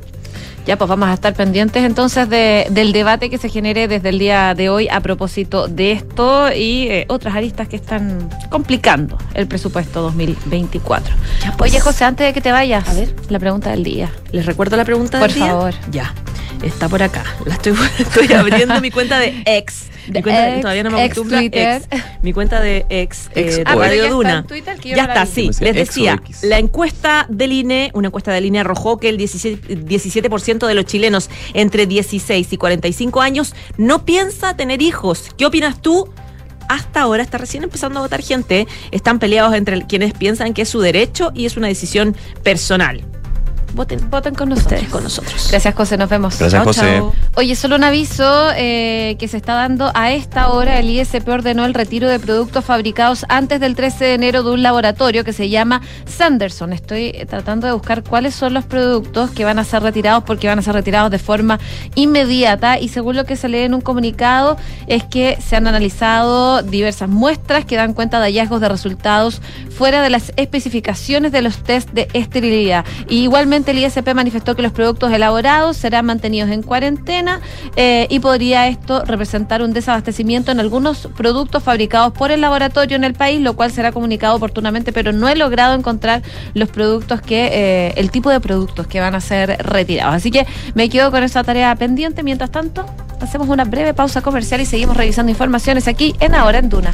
Ya, pues vamos a estar pendientes entonces de- del debate que se genere desde el día de hoy a propósito de esto y eh, otras aristas que están complicando el presupuesto 2024. Ya, pues. Oye, José, antes de que te vayas, A ver. la pregunta del día. ¿Les recuerdo la pregunta Por del día? favor. Ya, está por acá. La estoy, [laughs] estoy abriendo mi cuenta de ex. Mi De cuenta, ex, todavía no me acostumbra, ex. Mi cuenta de ex, Ex eh, Ah, Radio ya está Duna. en Twitter, que yo ya no está, sí. Les decía, la encuesta del INE, una encuesta del INE arrojó que el 17%, 17% de los chilenos entre 16 y 45 años no piensa tener hijos. ¿Qué opinas tú? Hasta ahora está recién empezando a votar gente. Están peleados entre quienes piensan que es su derecho y es una decisión personal. Voten, Voten con nosotros. ustedes con nosotros. Gracias, José. Nos vemos. Gracias, José. Oye, solo un aviso eh, que se está dando a esta hora. El ISP ordenó el retiro de productos fabricados antes del 13 de enero de un laboratorio que se llama Sanderson. Estoy eh, tratando de buscar cuáles son los productos que van a ser retirados porque van a ser retirados de forma inmediata y según lo que se lee en un comunicado es que se han analizado diversas muestras que dan cuenta de hallazgos de resultados fuera de las especificaciones de los test de esterilidad. Y igualmente el ISP manifestó que los productos elaborados serán mantenidos en cuarentena eh, y podría esto representar un desabastecimiento en algunos productos fabricados por el laboratorio en el país, lo cual será comunicado oportunamente, pero no he logrado encontrar los productos que, eh, el tipo de productos que van a ser retirados. Así que me quedo con esa tarea pendiente. Mientras tanto, hacemos una breve pausa comercial y seguimos revisando informaciones aquí en Ahora en Duna.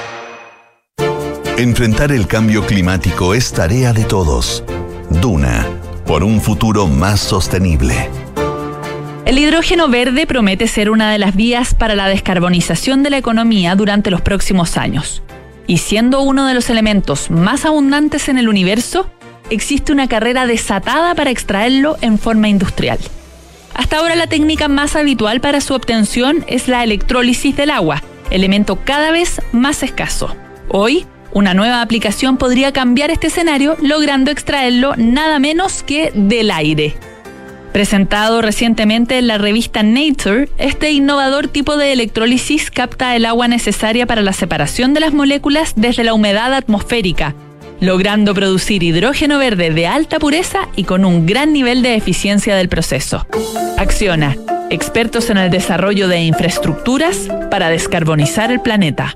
Enfrentar el cambio climático es tarea de todos. Duna, por un futuro más sostenible. El hidrógeno verde promete ser una de las vías para la descarbonización de la economía durante los próximos años. Y siendo uno de los elementos más abundantes en el universo, existe una carrera desatada para extraerlo en forma industrial. Hasta ahora la técnica más habitual para su obtención es la electrólisis del agua, elemento cada vez más escaso. Hoy, una nueva aplicación podría cambiar este escenario logrando extraerlo nada menos que del aire. Presentado recientemente en la revista Nature, este innovador tipo de electrólisis capta el agua necesaria para la separación de las moléculas desde la humedad atmosférica, logrando producir hidrógeno verde de alta pureza y con un gran nivel de eficiencia del proceso. Acciona, expertos en el desarrollo de infraestructuras para descarbonizar el planeta.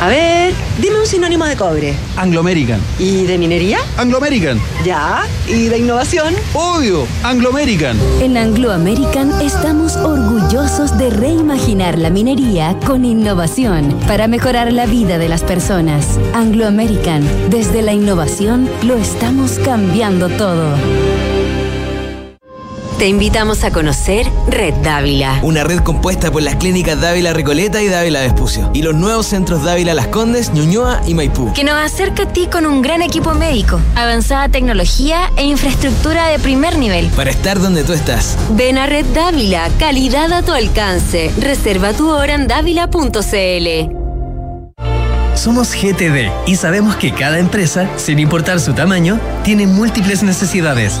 A ver, dime un sinónimo de cobre. Anglo American. ¿Y de minería? Anglo American. Ya. ¿Y de innovación? Obvio, Anglo American. En Anglo American estamos orgullosos de reimaginar la minería con innovación para mejorar la vida de las personas. Anglo American, desde la innovación lo estamos cambiando todo. Te invitamos a conocer Red Dávila. Una red compuesta por las clínicas Dávila Recoleta y Dávila Vespucio. Y los nuevos centros Dávila Las Condes, Ñuñoa y Maipú. Que nos acerca a ti con un gran equipo médico, avanzada tecnología e infraestructura de primer nivel. Para estar donde tú estás. Ven a Red Dávila, calidad a tu alcance. Reserva tu hora en dávila.cl. Somos GTD y sabemos que cada empresa, sin importar su tamaño, tiene múltiples necesidades.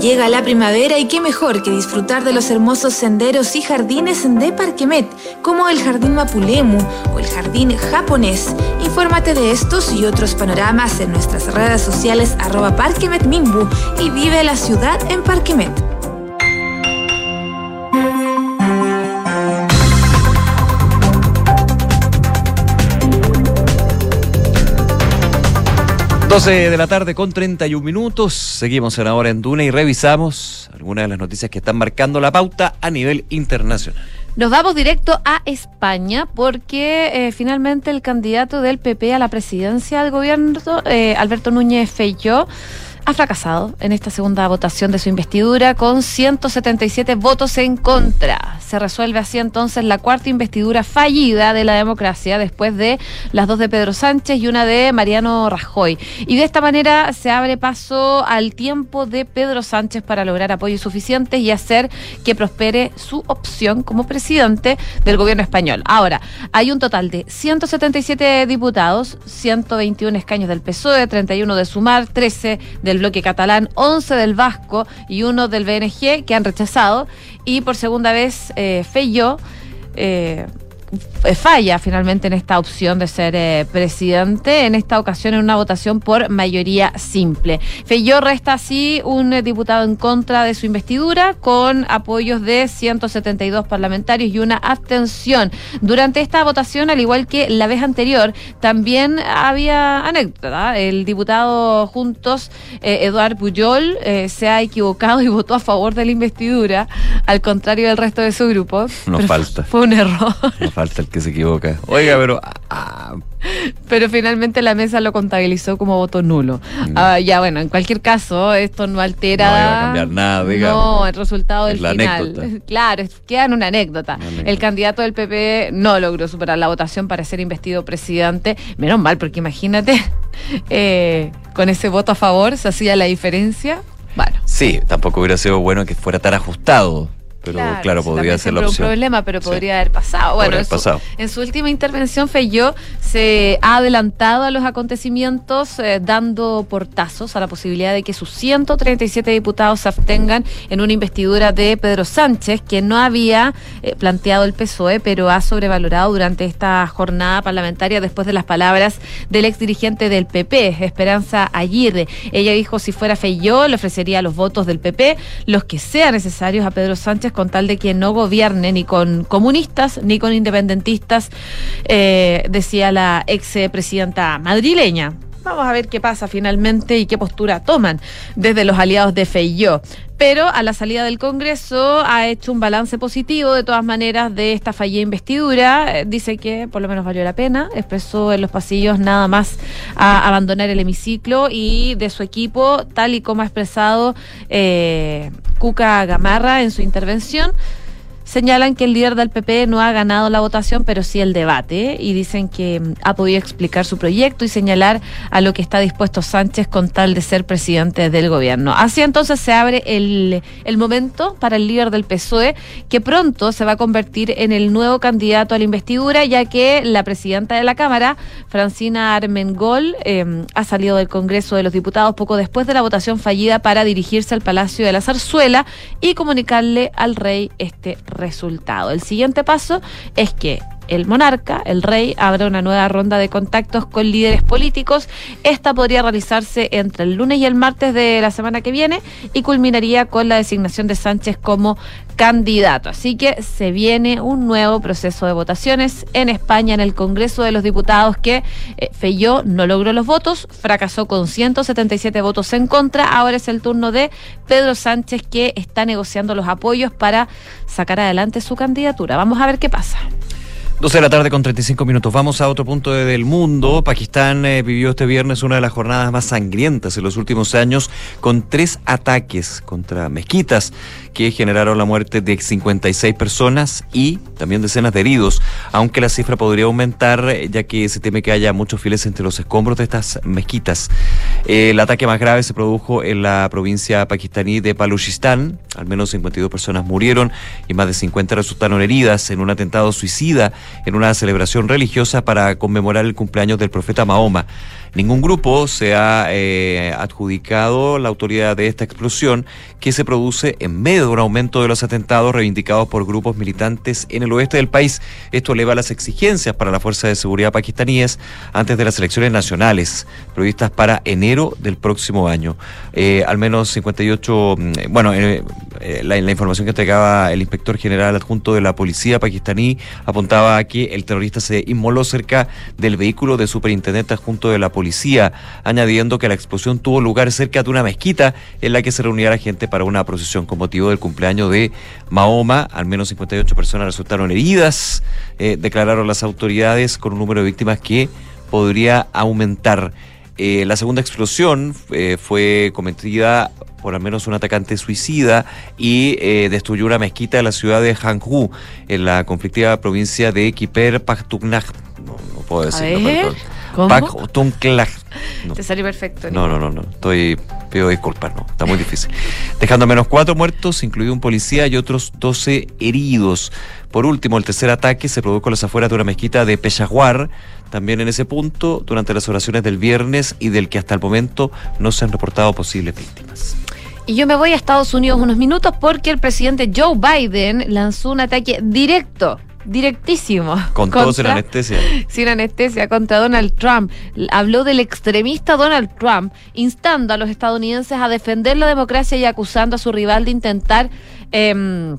Llega la primavera y qué mejor que disfrutar de los hermosos senderos y jardines de Parquemet, como el Jardín Mapulemu o el Jardín Japonés. Infórmate de estos y otros panoramas en nuestras redes sociales arroba Parquemet Mimbu y vive la ciudad en Parquemet. Doce de la tarde con 31 minutos. Seguimos en ahora en Duna y revisamos algunas de las noticias que están marcando la pauta a nivel internacional. Nos vamos directo a España porque eh, finalmente el candidato del PP a la presidencia del gobierno, eh, Alberto Núñez Feijóo, ha fracasado en esta segunda votación de su investidura con 177 votos en contra. Se resuelve así entonces la cuarta investidura fallida de la democracia después de las dos de Pedro Sánchez y una de Mariano Rajoy. Y de esta manera se abre paso al tiempo de Pedro Sánchez para lograr apoyos suficientes y hacer que prospere su opción como presidente del gobierno español. Ahora, hay un total de 177 diputados, 121 escaños del PSOE, 31 de Sumar, 13 del bloque catalán, 11 del Vasco y uno del BNG que han rechazado. Y por segunda vez, eh, falla finalmente en esta opción de ser eh, presidente, en esta ocasión en una votación por mayoría simple. Feyó resta así un eh, diputado en contra de su investidura con apoyos de 172 parlamentarios y una abstención. Durante esta votación, al igual que la vez anterior, también había anécdota. El diputado Juntos, eh, Eduard Puyol, se ha equivocado y votó a favor de la investidura, al contrario del resto de su grupo. Nos falta. Fue un error falta [laughs] el que se equivoca. Oiga, pero. Ah. Pero finalmente la mesa lo contabilizó como voto nulo. Mm. Ah, ya, bueno, en cualquier caso, esto no altera. No va a cambiar nada, digamos. No, el resultado del final. [laughs] Claro, queda en una anécdota. El candidato del PP no logró superar la votación para ser investido presidente. Menos mal, porque imagínate, [laughs] eh, con ese voto a favor se hacía la diferencia. Bueno. Sí, tampoco hubiera sido bueno que fuera tan ajustado pero claro, podría ser la opción. un problema, pero podría haber pasado. Bueno, en su, en su, última intervención, Feyó se ha adelantado a los acontecimientos, eh, dando portazos a la posibilidad de que sus 137 diputados se abstengan en una investidura de Pedro Sánchez, que no había eh, planteado el PSOE, pero ha sobrevalorado durante esta jornada parlamentaria después de las palabras del ex dirigente del PP, Esperanza Aguirre. Ella dijo, si fuera Feyó, le ofrecería los votos del PP, los que sean necesarios a Pedro Sánchez con tal de que no gobierne ni con comunistas ni con independentistas, eh, decía la ex presidenta madrileña. Vamos a ver qué pasa finalmente y qué postura toman desde los aliados de Feijóo. Pero a la salida del Congreso ha hecho un balance positivo de todas maneras de esta fallida investidura. Eh, Dice que por lo menos valió la pena. Expresó en los pasillos nada más a abandonar el hemiciclo y de su equipo, tal y como ha expresado eh, Cuca Gamarra en su intervención señalan que el líder del PP no ha ganado la votación, pero sí el debate, y dicen que mm, ha podido explicar su proyecto y señalar a lo que está dispuesto Sánchez con tal de ser presidente del gobierno. Así entonces se abre el, el momento para el líder del PSOE, que pronto se va a convertir en el nuevo candidato a la investidura, ya que la presidenta de la Cámara, Francina Armengol, eh, ha salido del Congreso de los Diputados poco después de la votación fallida para dirigirse al Palacio de la Zarzuela y comunicarle al rey este resultado. El siguiente paso es que el monarca, el rey, abra una nueva ronda de contactos con líderes políticos. Esta podría realizarse entre el lunes y el martes de la semana que viene y culminaría con la designación de Sánchez como candidato. Así que se viene un nuevo proceso de votaciones en España, en el Congreso de los Diputados, que eh, no logró los votos, fracasó con 177 votos en contra. Ahora es el turno de Pedro Sánchez, que está negociando los apoyos para sacar adelante su candidatura. Vamos a ver qué pasa. 12 de la tarde con 35 minutos. Vamos a otro punto de- del mundo. Pakistán eh, vivió este viernes una de las jornadas más sangrientas en los últimos años con tres ataques contra mezquitas que generaron la muerte de 56 personas y también decenas de heridos, aunque la cifra podría aumentar eh, ya que se teme que haya muchos fieles entre los escombros de estas mezquitas. Eh, el ataque más grave se produjo en la provincia pakistaní de Baluchistán. Al menos 52 personas murieron y más de 50 resultaron heridas en un atentado suicida en una celebración religiosa para conmemorar el cumpleaños del profeta Mahoma. Ningún grupo se ha eh, adjudicado la autoridad de esta explosión que se produce en medio de un aumento de los atentados reivindicados por grupos militantes en el oeste del país. Esto eleva las exigencias para la Fuerza de Seguridad pakistaníes antes de las elecciones nacionales previstas para enero del próximo año. Eh, al menos 58, mm, bueno, eh, la, la información que entregaba el inspector general adjunto de la policía pakistaní apuntaba a que el terrorista se inmoló cerca del vehículo de superintendente adjunto de la policía, añadiendo que la explosión tuvo lugar cerca de una mezquita en la que se reunía la gente para una procesión con motivo del cumpleaños de Mahoma. Al menos 58 personas resultaron heridas, eh, declararon las autoridades, con un número de víctimas que podría aumentar. Eh, la segunda explosión eh, fue cometida por al menos un atacante suicida y eh, destruyó una mezquita en la ciudad de Hanju, en la conflictiva provincia de Kiper Pakhtunkhwa. No, no puedo decirlo, perdón. ¿Cómo? No. Te salió perfecto. No, no, no, no. Estoy. Pido disculpas, no. Está muy difícil. Dejando menos cuatro muertos, incluido un policía y otros 12 heridos. Por último, el tercer ataque se produjo en las afueras de una mezquita de Peshawar, también en ese punto, durante las oraciones del viernes y del que hasta el momento no se han reportado posibles víctimas. Y yo me voy a Estados Unidos unos minutos porque el presidente Joe Biden lanzó un ataque directo, directísimo. Con en contra- anestesia. [laughs] sin anestesia contra Donald Trump. Habló del extremista Donald Trump, instando a los estadounidenses a defender la democracia y acusando a su rival de intentar em,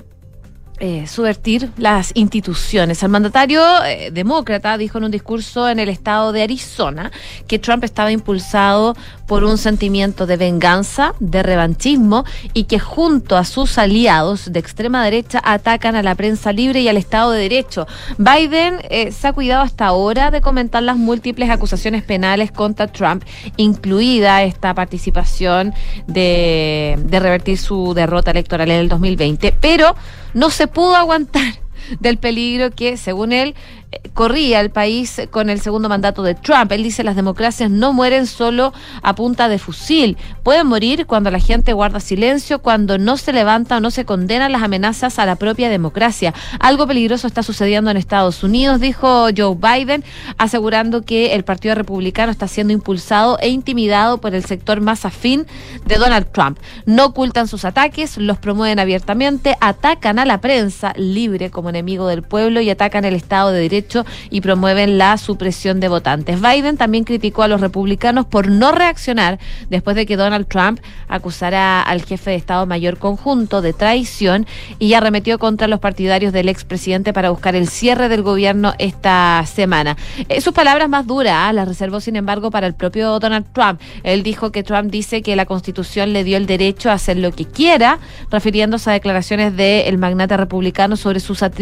eh, subvertir las instituciones. El mandatario eh, demócrata dijo en un discurso en el estado de Arizona que Trump estaba impulsado por un sentimiento de venganza, de revanchismo y que junto a sus aliados de extrema derecha atacan a la prensa libre y al Estado de Derecho. Biden eh, se ha cuidado hasta ahora de comentar las múltiples acusaciones penales contra Trump, incluida esta participación de, de revertir su derrota electoral en el 2020, pero no se pudo aguantar del peligro que, según él, corría el país con el segundo mandato de Trump. Él dice las democracias no mueren solo a punta de fusil, pueden morir cuando la gente guarda silencio, cuando no se levanta o no se condenan las amenazas a la propia democracia. Algo peligroso está sucediendo en Estados Unidos, dijo Joe Biden, asegurando que el Partido Republicano está siendo impulsado e intimidado por el sector más afín de Donald Trump. No ocultan sus ataques, los promueven abiertamente, atacan a la prensa libre como enemigo del pueblo y atacan el Estado de Derecho y promueven la supresión de votantes. Biden también criticó a los republicanos por no reaccionar después de que Donald Trump acusara al jefe de Estado Mayor Conjunto de traición y arremetió contra los partidarios del expresidente para buscar el cierre del gobierno esta semana. Eh, sus palabras más duras ¿ah? las reservó, sin embargo, para el propio Donald Trump. Él dijo que Trump dice que la Constitución le dio el derecho a hacer lo que quiera, refiriéndose a declaraciones del magnate republicano sobre sus atribuciones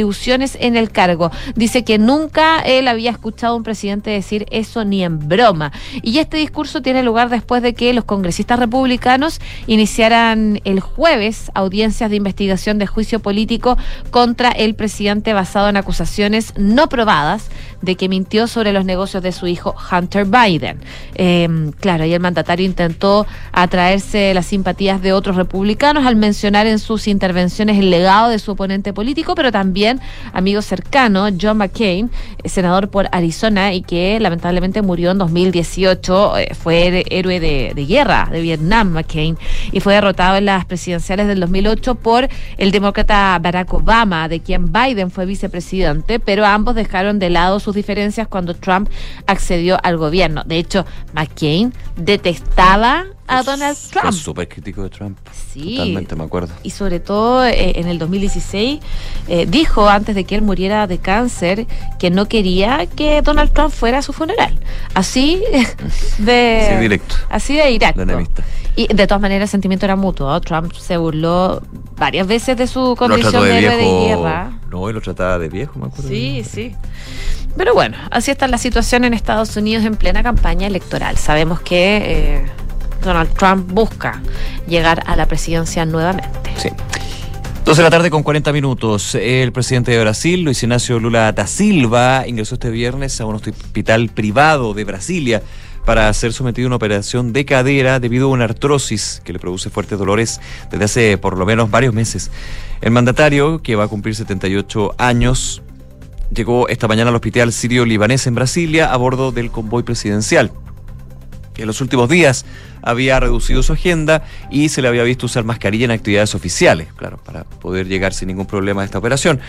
en el cargo. Dice que nunca él había escuchado a un presidente decir eso ni en broma. Y este discurso tiene lugar después de que los congresistas republicanos iniciaran el jueves audiencias de investigación de juicio político contra el presidente basado en acusaciones no probadas de que mintió sobre los negocios de su hijo Hunter Biden. Eh, claro, y el mandatario intentó atraerse las simpatías de otros republicanos al mencionar en sus intervenciones el legado de su oponente político, pero también amigo cercano, John McCain, senador por Arizona y que lamentablemente murió en 2018, eh, fue héroe de, de guerra de Vietnam, McCain, y fue derrotado en las presidenciales del 2008 por el demócrata Barack Obama, de quien Biden fue vicepresidente, pero ambos dejaron de lado sus diferencias cuando Trump accedió al gobierno. De hecho, McCain detestaba a Donald Trump. Súper crítico de Trump. Sí. Totalmente, me acuerdo. Y sobre todo eh, en el 2016 eh, dijo antes de que él muriera de cáncer que no quería que Donald Trump fuera a su funeral. Así [laughs] de Sí, directo. así de directo. Enemistad. Y de todas maneras el sentimiento era mutuo. ¿no? Trump se burló varias veces de su condición de de héroe de viejo. guerra. No, y lo trataba de viejo, me acuerdo. Sí, sí. Pero bueno, así está la situación en Estados Unidos en plena campaña electoral. Sabemos que eh, Donald Trump busca llegar a la presidencia nuevamente. Sí. 12 de la tarde con 40 minutos. El presidente de Brasil, Luis Ignacio Lula da Silva, ingresó este viernes a un hospital privado de Brasilia para ser sometido a una operación de cadera debido a una artrosis que le produce fuertes dolores desde hace por lo menos varios meses. El mandatario, que va a cumplir 78 años, llegó esta mañana al hospital sirio-libanés en Brasilia a bordo del convoy presidencial en los últimos días había reducido su agenda y se le había visto usar mascarilla en actividades oficiales, claro, para poder llegar sin ningún problema a esta operación.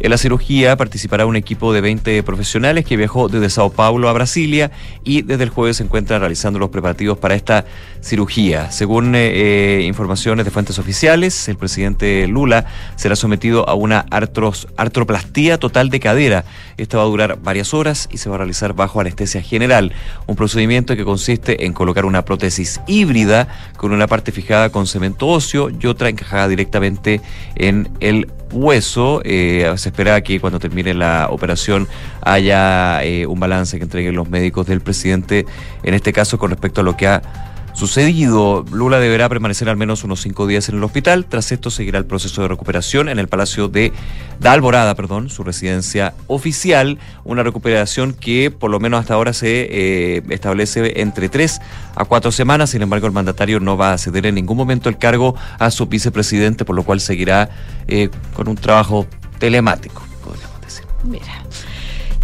En la cirugía participará un equipo de 20 profesionales que viajó desde Sao Paulo a Brasilia y desde el jueves se encuentran realizando los preparativos para esta cirugía. Según eh, eh, informaciones de fuentes oficiales, el presidente Lula será sometido a una artros, artroplastía total de cadera. Esta va a durar varias horas y se va a realizar bajo anestesia general, un procedimiento que consiste en colocar una prótesis híbrida con una parte fijada con cemento óseo y otra encajada directamente en el hueso. Eh, se espera que cuando termine la operación haya eh, un balance que entreguen los médicos del presidente, en este caso con respecto a lo que ha sucedido. Lula deberá permanecer al menos unos cinco días en el hospital. Tras esto seguirá el proceso de recuperación en el Palacio de da Alborada, perdón, su residencia oficial. Una recuperación que por lo menos hasta ahora se eh, establece entre tres a cuatro semanas. Sin embargo, el mandatario no va a ceder en ningún momento el cargo a su vicepresidente, por lo cual seguirá eh, con un trabajo telemático, podríamos decir. Mira.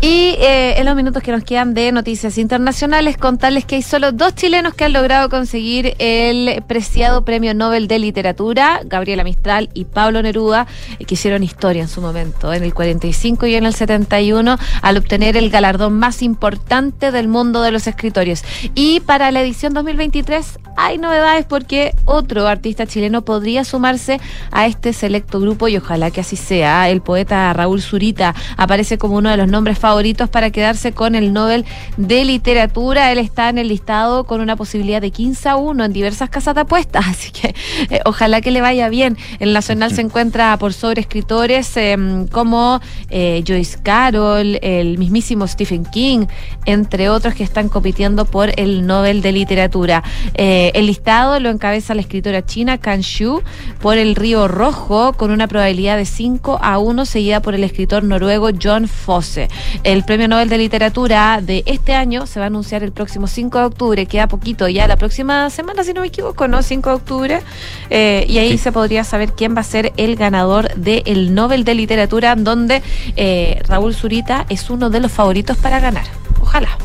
Y eh, en los minutos que nos quedan de noticias internacionales, contarles que hay solo dos chilenos que han logrado conseguir el preciado Premio Nobel de Literatura, Gabriela Mistral y Pablo Neruda, eh, que hicieron historia en su momento, en el 45 y en el 71, al obtener el galardón más importante del mundo de los escritores. Y para la edición 2023 hay novedades porque otro artista chileno podría sumarse a este selecto grupo y ojalá que así sea. El poeta Raúl Zurita aparece como uno de los nombres favoritos para quedarse con el Nobel de Literatura. Él está en el listado con una posibilidad de 15 a 1 en diversas casas de apuestas, [laughs] así que eh, ojalá que le vaya bien. El Nacional se [laughs] encuentra por sobre escritores eh, como eh, Joyce Carol, el mismísimo Stephen King, entre otros que están compitiendo por el Nobel de Literatura. Eh, el listado lo encabeza la escritora china Kan Shu por El Río Rojo con una probabilidad de 5 a 1 seguida por el escritor noruego John Fosse. El Premio Nobel de Literatura de este año se va a anunciar el próximo 5 de octubre, queda poquito ya la próxima semana si no me equivoco, ¿no? 5 de octubre. Eh, y ahí Sí. se podría saber quién va a ser el ganador del Nobel de Literatura, donde eh, Raúl Zurita es uno de los favoritos para ganar. Ojalá.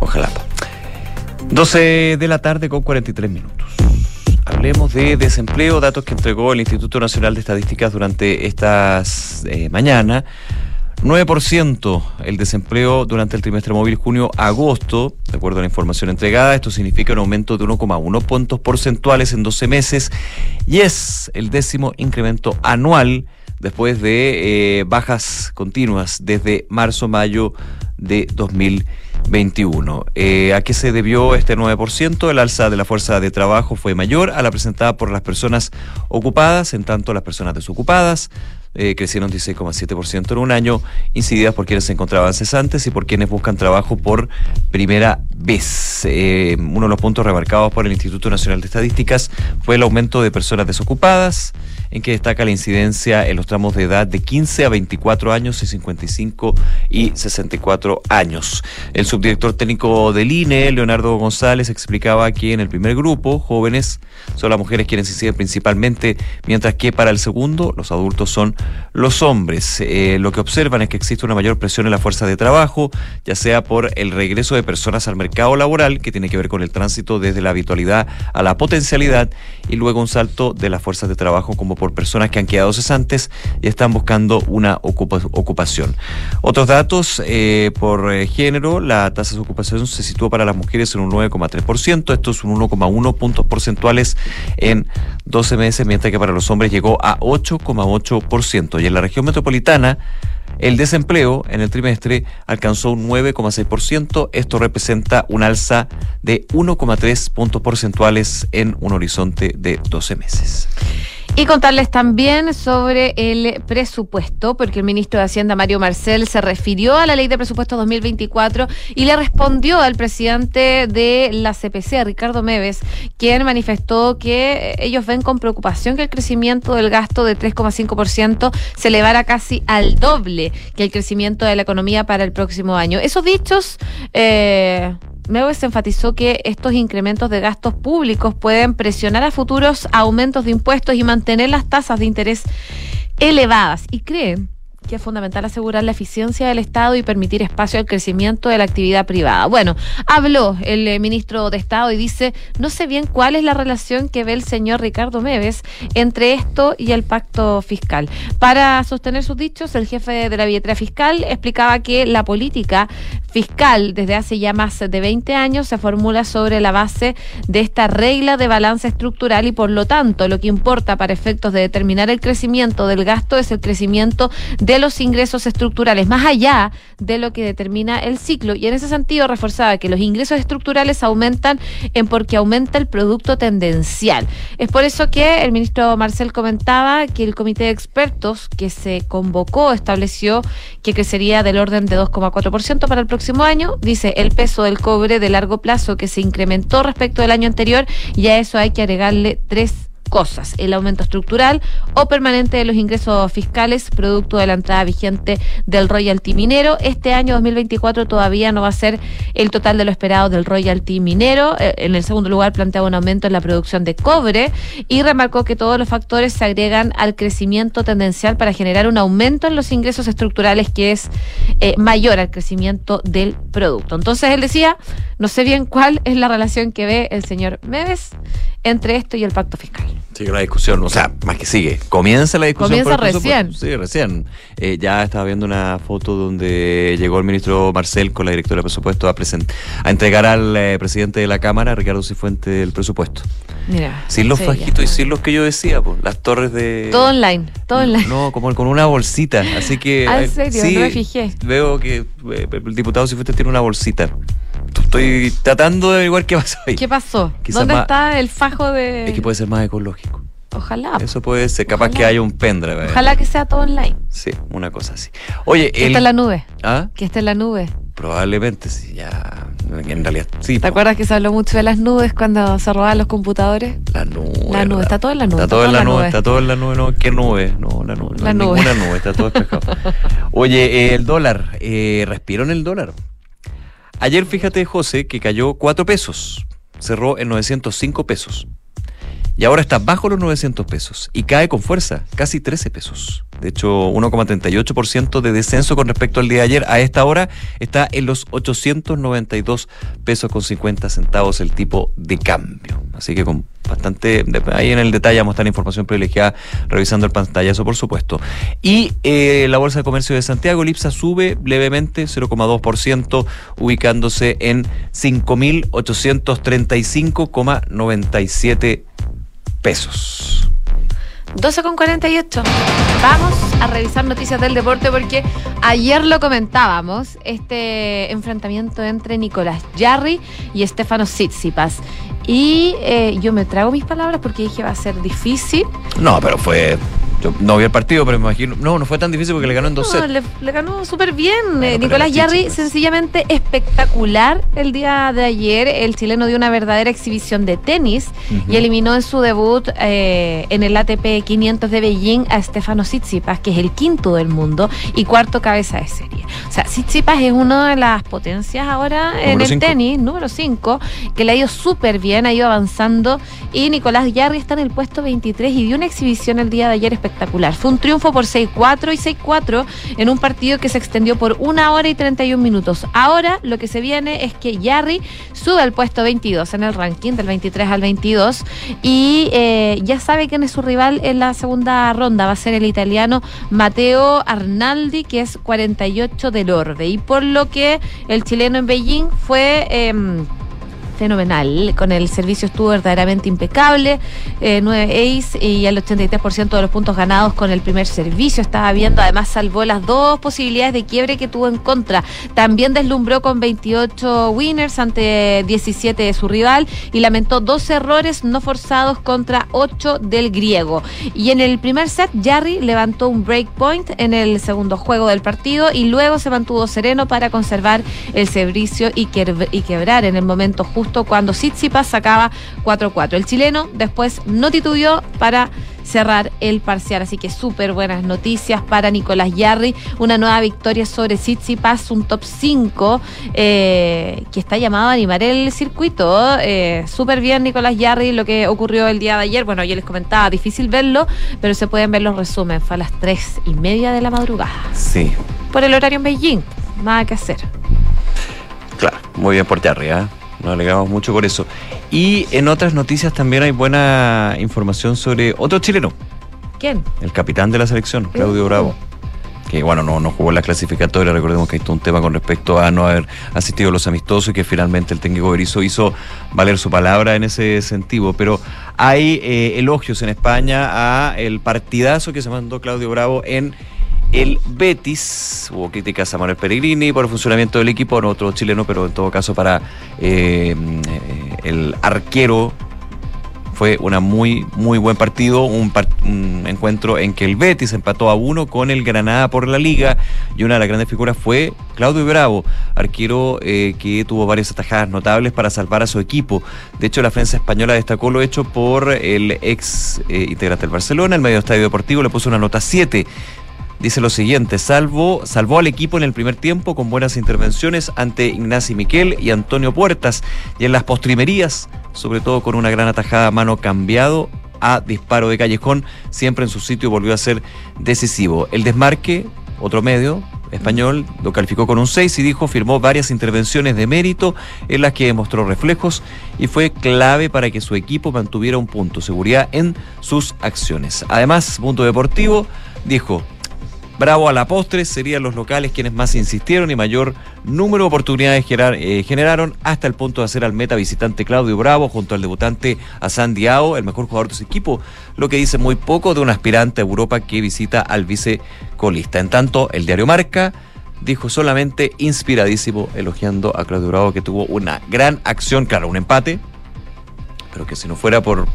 Ojalá. 12 de la tarde con 43 minutos. Hablemos de desempleo, datos que entregó el Instituto Nacional de Estadísticas durante estas eh, mañanas. 9% el desempleo durante el trimestre móvil junio-agosto, de acuerdo a la información entregada. Esto significa un aumento de 1,1 puntos porcentuales en 12 meses y es el décimo incremento anual después de eh, bajas continuas desde marzo-mayo de 2021. Eh, ¿A qué se debió este 9%? El alza de la fuerza de trabajo fue mayor a la presentada por las personas ocupadas, en tanto las personas desocupadas eh, crecieron 16,7% en un año, incididas por quienes se encontraban cesantes y por quienes buscan trabajo por primera vez. Eh, uno de los puntos remarcados por el Instituto Nacional de Estadísticas fue el aumento de personas desocupadas, en que destaca la incidencia en los tramos de edad de 15 a 24 años y 55 y 64 años. El subdirector técnico del INE, Leonardo González, explicaba que en el primer grupo, jóvenes, son las mujeres quienes inciden principalmente, mientras que para el segundo, los adultos son los hombres. Eh, lo que observan es que existe una mayor presión en la fuerza de trabajo, ya sea por el regreso de personas al mercado laboral, que tiene que ver con el tránsito desde la habitualidad a la potencialidad, y luego un salto de las fuerzas de trabajo como por personas que han quedado cesantes y están buscando una ocupación. Otros datos eh, por eh, género, la tasa de ocupación se situó para las mujeres en un 9,3%, esto es un 1,1 puntos porcentuales en 12 meses, mientras que para los hombres llegó a 8,8%. Y en la región metropolitana, el desempleo en el trimestre alcanzó un 9,6%. Esto representa un alza de 1,3 puntos porcentuales en un horizonte de 12 meses. Y contarles también sobre el presupuesto, porque el ministro de Hacienda, Mario Marcel, se refirió a la ley de presupuesto 2024 y le respondió al presidente de la CPC, Ricardo Meves, quien manifestó que ellos ven con preocupación que el crecimiento del gasto de 3,5% se elevara casi al doble que el crecimiento de la economía para el próximo año. Esos dichos... Eh, Meves enfatizó que estos incrementos de gastos públicos pueden presionar a futuros aumentos de impuestos y mantener las tasas de interés elevadas. Y creen que es fundamental asegurar la eficiencia del Estado y permitir espacio al crecimiento de la actividad privada. Bueno, habló el eh, ministro de Estado y dice, no sé bien cuál es la relación que ve el señor Ricardo Meves entre esto y el pacto fiscal. Para sostener sus dichos, el jefe de la billetera fiscal explicaba que la política fiscal desde hace ya más de 20 años se formula sobre la base de esta regla de balance estructural y por lo tanto lo que importa para efectos de determinar el crecimiento del gasto es el crecimiento de los ingresos estructurales, más allá de lo que determina el ciclo. Y en ese sentido reforzaba que los ingresos estructurales aumentan en porque aumenta el producto tendencial. Es por eso que el ministro Marcel comentaba que el comité de expertos que se convocó estableció que crecería del orden de 2,4% para el próximo año. Dice el peso del cobre de largo plazo que se incrementó respecto del año anterior y a eso hay que agregarle tres cosas, el aumento estructural o permanente de los ingresos fiscales producto de la entrada vigente del royalty minero. Este año 2024 todavía no va a ser el total de lo esperado del royalty minero. Eh, en el segundo lugar planteaba un aumento en la producción de cobre y remarcó que todos los factores se agregan al crecimiento tendencial para generar un aumento en los ingresos estructurales que es eh, mayor al crecimiento del producto. Entonces él decía, no sé bien cuál es la relación que ve el señor Meves entre esto y el pacto fiscal. Sigue la discusión, o sea, más que sigue. Comienza la discusión. Comienza recién. Sí, recién. Eh, ya estaba viendo una foto donde llegó el ministro Marcel con la directora de presupuesto a, a entregar al eh, presidente de la Cámara, Ricardo Cifuente, el presupuesto. Mira. Sin los fajitos y sin los que yo decía, pues, las torres de. Todo online, todo online. No, como con una bolsita. Así que. Ah, ¿en serio? no me fijé. Veo que eh, el diputado Cifuentes tiene una bolsita. Estoy tratando de averiguar qué pasó ahí. ¿Qué pasó? ¿Dónde está el fajo de.? Es que puede ser más ecológico. Ojalá. Eso puede ser, capaz que haya un pendrive. Ojalá que sea todo online. Sí, una cosa así. Oye, que esté en la nube. ¿Ah? Que esté en la nube. Probablemente, sí, ya. En realidad, sí. ¿Te acuerdas que se habló mucho de las nubes cuando se robaban los computadores? La nube. La nube, está todo en la nube. Está todo en la nube, está todo en la nube. No, ¿qué nube? No, la nube. La no nube. Ninguna nube, está todo despejado. [laughs] Oye, el dólar. Eh, respiró en el dólar. Ayer, fíjate, José, que cayó 4 pesos. Cerró en 905 pesos. Y ahora está bajo los 900 pesos y cae con fuerza, casi 13 pesos. De hecho, 1,38% de descenso con respecto al día de ayer. A esta hora está en los 892 pesos con 50 centavos el tipo de cambio. Así que con bastante, ahí en el detalle vamos a estar información privilegiada revisando el pantallazo, por supuesto. Y eh, la Bolsa de Comercio de Santiago, Lipsa, sube levemente 0,2%, ubicándose en 5.835,97 pesos. 12 con 48. Vamos a revisar noticias del deporte porque ayer lo comentábamos, este enfrentamiento entre Nicolás Jarry y Stefano Tsitsipas. Y eh, yo me trago mis palabras porque dije va a ser difícil. No, pero fue. Yo no vi el partido, pero me imagino. No, no fue tan difícil porque le ganó en dos No, sets. le, le ganó súper bien. Eh, Nicolás Jarry, Tsitsipas. sencillamente espectacular el día de ayer. El chileno dio una verdadera exhibición de tenis y eliminó en su debut eh, en el ATP 500 de Beijing a Stefano Tsitsipas, que es el quinto del mundo y cuarto cabeza de serie. O sea, Tsitsipas es una de las potencias ahora en el cinco. tenis, número 5, que le ha ido súper bien, ha ido avanzando. Y Nicolás Jarry está en el puesto 23 y dio una exhibición el día de ayer espectacular. Fue un triunfo por 6-4 y 6-4 en un partido que se extendió por una hora y 31 minutos. Ahora lo que se viene es que Jarry sube al puesto 22 en el ranking, del 23 al 22, y eh, ya sabe quién es su rival en la segunda ronda. Va a ser el italiano Matteo Arnaldi, que es 48 del Orbe. Y por lo que el chileno en Beijing fue... em, fenomenal. Con el servicio estuvo verdaderamente impecable. Eh, 9 ace y el 83% de los puntos ganados con el primer servicio. Estaba viendo, además salvó las dos posibilidades de quiebre que tuvo en contra. También deslumbró con 28 winners ante 17 de su rival y lamentó dos errores no forzados contra 8 del griego. Y en el primer set, Jarry levantó un break point en el segundo juego del partido y luego se mantuvo sereno para conservar el servicio y quebrar en el momento justo cuando Tsitsipas sacaba 4-4. El chileno después no titubeó para cerrar el parcial, así que súper buenas noticias para Nicolás Yarri, una nueva victoria sobre Tsitsipas, un top 5 eh, que está llamado a animar el circuito. Eh, súper bien Nicolás Yarri, lo que ocurrió el día de ayer, bueno, yo les comentaba, difícil verlo, pero se pueden ver los resúmenes, fue a las 3 y media de la madrugada, Sí, por el horario en Beijing, nada que hacer. claro. Muy bien por Jarry, ¿ah? Nos alegramos mucho por eso. Y en otras noticias también hay buena información sobre otro chileno, ¿Quién? el capitán de la selección, Claudio Bravo. Que bueno, no, no jugó en la clasificatoria, recordemos que hay todo un tema con respecto a no haber asistido a los amistosos y que finalmente el técnico Berizzo hizo valer su palabra en ese sentido. Pero hay eh, elogios en España a el partidazo que se mandó Claudio Bravo en el Betis. Hubo críticas a Manuel Pellegrini por el funcionamiento del equipo, no otro chileno, pero en todo caso para eh, eh, el arquero fue una muy, muy buen partido, un, encuentro en que el Betis empató a uno con el Granada por la liga y una de las grandes figuras fue Claudio Bravo, arquero eh, que tuvo varias atajadas notables para salvar a su equipo. De hecho, la prensa española destacó lo hecho por el ex integrante del Barcelona, el medio estadio deportivo, le puso una nota 7. Dice lo siguiente, salvo, salvó al equipo en el primer tiempo con buenas intervenciones ante Ignacio Miquel y Antonio Puertas y en las postrimerías, sobre todo con una gran atajada mano cambiado a disparo de callejón, siempre en su sitio volvió a ser decisivo. El desmarque, otro medio español, lo calificó con un 6 y dijo firmó varias intervenciones de mérito en las que demostró reflejos y fue clave para que su equipo mantuviera un punto, seguridad en sus acciones. Además, punto deportivo, dijo, Bravo a la postre serían los locales quienes más insistieron y mayor número de oportunidades eh, generaron hasta el punto de hacer al meta visitante Claudio Bravo junto al debutante Hassan Diao, el mejor jugador de su equipo, lo que dice muy poco de un aspirante a Europa que visita al vicecolista. En tanto, el diario Marca dijo solamente inspiradísimo elogiando a Claudio Bravo que tuvo una gran acción, claro, un empate, pero que si no fuera por,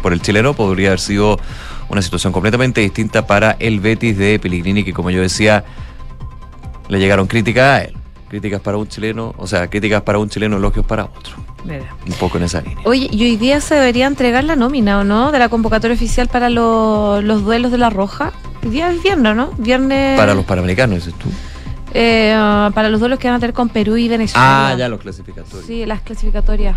por el chileno podría haber sido una situación completamente distinta para el Betis de Pellegrini, que como yo decía, le llegaron críticas a él. Críticas para un chileno, o sea, críticas para un chileno, elogios para otro. Mira. Un poco en esa línea. Oye, y hoy día se debería entregar la nómina, ¿o no? De la convocatoria oficial para lo- los duelos de la Roja. Hoy día es viernes, ¿no? Viernes. Para los panamericanos, dices tú. Eh, ah, para los duelos que van a tener con Perú y Venezuela. Ah, ya los clasificatorios. Sí, las clasificatorias.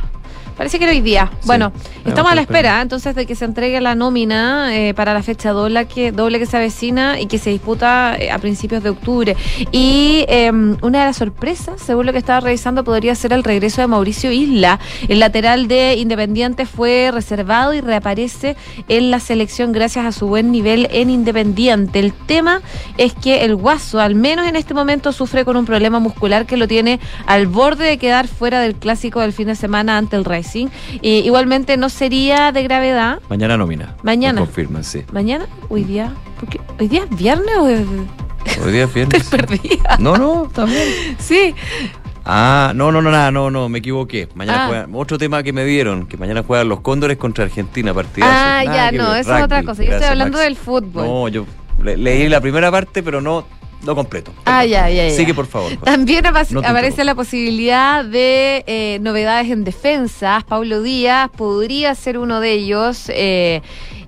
Parece que era hoy día. Bueno, estamos a la espera entonces de que se entregue la nómina eh, para la fecha doble que, doble que se avecina y que se disputa eh, a principios de octubre. Y eh, una de las sorpresas, según lo que estaba revisando, podría ser el regreso de Mauricio Isla. El lateral de Independiente fue reservado y reaparece en la selección gracias a su buen nivel en Independiente. El tema es que el Guaso, al menos en este momento, sufre con un problema muscular que lo tiene al borde de quedar fuera del clásico del fin de semana ante el Racing. Eh, igualmente no sería de gravedad. Mañana nómina. Mañana. Confirman, sí. ¿Mañana? ¿Hoy día? Porque ¿Hoy día es viernes o es... Hoy día es viernes. [laughs] Te perdía. No, no, también. Sí. Ah, no, no, no, nada, no, no, me equivoqué. Mañana Ah. juegan, otro tema que me dieron, que mañana juegan los Cóndores contra Argentina, partidazo. Ah, ya, no, eso es otra cosa. Yo estoy hablando Max. del fútbol. No, yo le- leí la primera parte, pero no lo completo. Ah, ya, ya, ya. Sigue, por favor. José. También No aparece la posibilidad de eh, novedades en defensa. Pablo Díaz podría ser uno de ellos. eh,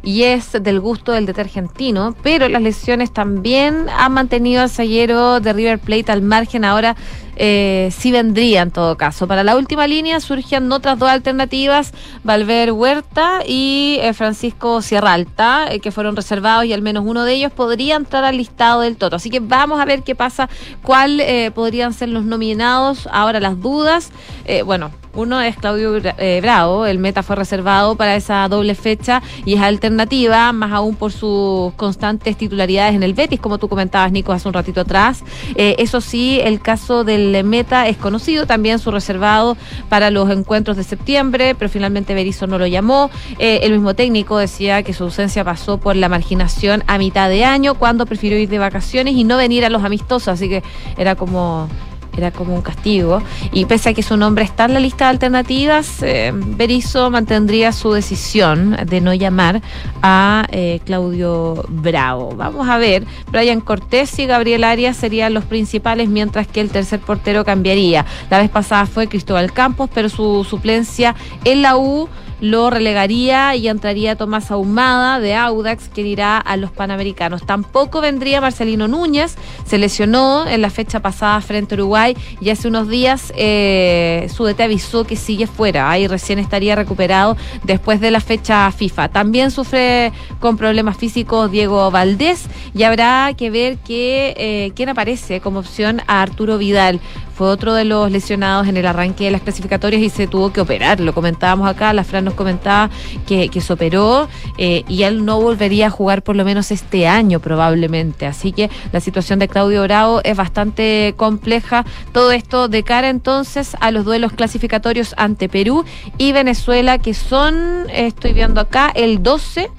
y es del gusto del DT argentino, pero las lesiones también han mantenido al zaguero de River Plate al margen. Ahora eh, sí vendría en todo caso. Para la última línea surgen otras dos alternativas, Valver Huerta y eh, Francisco Sierra Alta, eh, que fueron reservados y al menos uno de ellos podría entrar al listado del Toto. Así que vamos a ver qué pasa, cuál eh, podrían ser los nominados. Ahora las dudas, eh, bueno. Uno es Claudio Bra- Bravo, el meta fue reservado para esa doble fecha y es alternativa, más aún por sus constantes titularidades en el Betis, como tú comentabas, Nico, hace un ratito atrás. Eso sí, el caso del meta es conocido, también su reservado para los encuentros de septiembre, pero finalmente Berizzo no lo llamó. Eh, el mismo técnico decía que su ausencia pasó por la marginación a mitad de año, cuando prefirió ir de vacaciones y no venir a los amistosos, así que era como era como un castigo. Y pese a que su nombre está en la lista de alternativas, eh, Berizzo mantendría su decisión de no llamar a eh, Claudio Bravo. Vamos a ver, Brian Cortés y Gabriel Arias serían los principales, mientras que el tercer portero cambiaría. La vez pasada fue Cristóbal Campos, pero su suplencia en la U lo relegaría y entraría Tomás Ahumada de Audax, quien irá a los Panamericanos. Tampoco vendría Marcelino Núñez, se lesionó en la fecha pasada frente a Uruguay y hace unos días eh, su DT avisó que sigue fuera, ahí recién estaría recuperado después de la fecha FIFA. También sufre con problemas físicos Diego Valdés y habrá que ver que, eh, quién aparece como opción a Arturo Vidal. Fue otro de los lesionados en el arranque de las clasificatorias y se tuvo que operar. Lo comentábamos acá, la Fran nos comentaba que, que se operó eh, y él no volvería a jugar por lo menos este año probablemente. Así que la situación de Claudio Bravo es bastante compleja. Todo esto de cara entonces a los duelos clasificatorios ante Perú y Venezuela que son, estoy viendo acá, el 12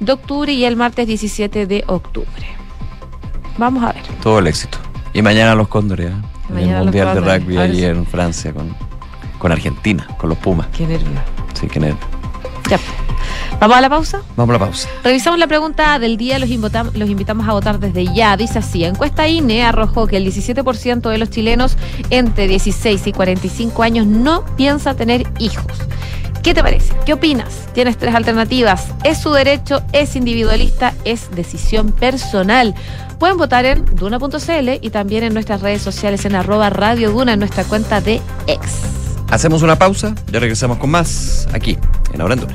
de octubre y el martes 17 de octubre. Vamos a ver. Todo el éxito. Y mañana los Cóndores, ¿eh? En el Mundial de. Rugby A ver ahí si- en Francia con, con Argentina, con los Pumas. Qué nervio. Sí, que nervio. Ya. ¿Vamos a la pausa? Vamos a la pausa. Revisamos la pregunta del día, los, los invitamos a votar desde ya. Dice así, encuesta INE arrojó que el 17% de los chilenos entre 16 y 45 años no piensa tener hijos. ¿Qué te parece? ¿Qué opinas? Tienes tres alternativas. ¿Es su derecho? ¿Es individualista? ¿Es decisión personal? Pueden votar en duna.cl y también en nuestras redes sociales en arroba Radio Duna, en nuestra cuenta de ex. Hacemos una pausa, ya regresamos con más aquí, en Ahora Duna.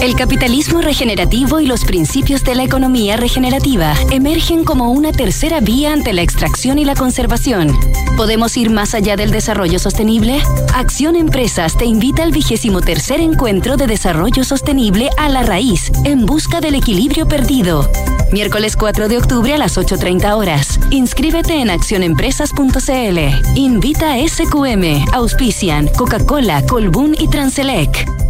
El capitalismo regenerativo y los principios de la economía regenerativa emergen como una tercera vía ante la extracción y la conservación. ¿Podemos ir más allá del desarrollo sostenible? Acción Empresas te invita al vigésimo tercer encuentro de desarrollo sostenible a la raíz, en busca del equilibrio perdido. Miércoles 4 de octubre a las 8.30 horas. Inscríbete en accionempresas.cl. Invita a SQM, Auspician, Coca-Cola, Colbún y Transelec.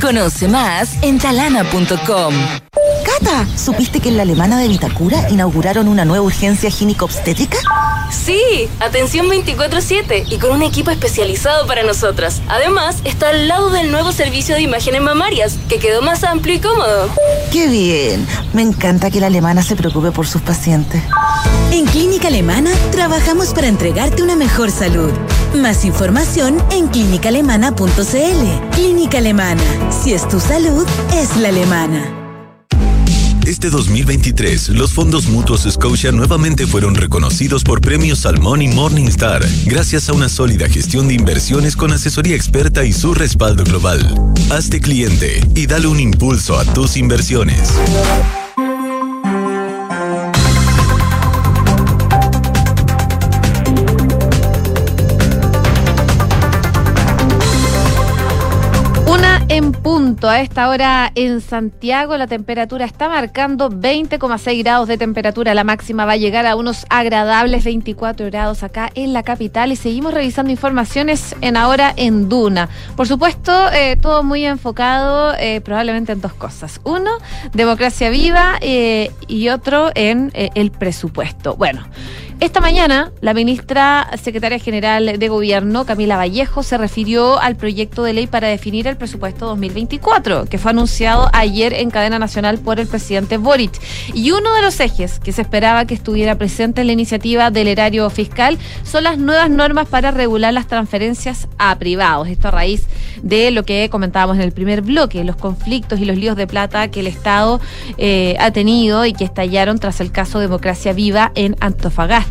Conoce más en talana.com. Cata, ¿supiste que en la alemana de Vitacura inauguraron una nueva urgencia gínico-obstétrica? Sí, atención 24/7 y con un equipo especializado para nosotras. Además, está al lado del nuevo servicio de imágenes mamarias, que quedó más amplio y cómodo. ¡Qué bien! Me encanta que la alemana se preocupe por sus pacientes. En Clínica Alemana trabajamos para entregarte una mejor salud. Más información en clínicaalemana.cl. Clínica Alemana. Si es tu salud, es la alemana. Este 2023, los fondos mutuos Scotia nuevamente fueron reconocidos por premios Salmón y Morningstar, gracias a una sólida gestión de inversiones con asesoría experta y su respaldo global. Hazte cliente y dale un impulso a tus inversiones. Punto. A esta hora en Santiago la temperatura está marcando 20,6 grados de temperatura. La máxima va a llegar a unos agradables 24 grados acá en la capital y seguimos revisando informaciones en ahora en Duna. Por supuesto, eh, todo muy enfocado eh, probablemente en dos cosas. Uno, democracia viva eh, y otro en el presupuesto. Bueno. Esta mañana, la ministra secretaria general de Gobierno, Camila Vallejo, se refirió al proyecto de ley para definir el presupuesto 2024, que fue anunciado ayer en cadena nacional por el presidente Boric. Y uno de los ejes que se esperaba que estuviera presente en la iniciativa del erario fiscal son las nuevas normas para regular las transferencias a privados. Esto a raíz de lo que comentábamos en el primer bloque, los conflictos y los líos de plata que el Estado eh, ha tenido y que estallaron tras el caso Democracia Viva en Antofagasta.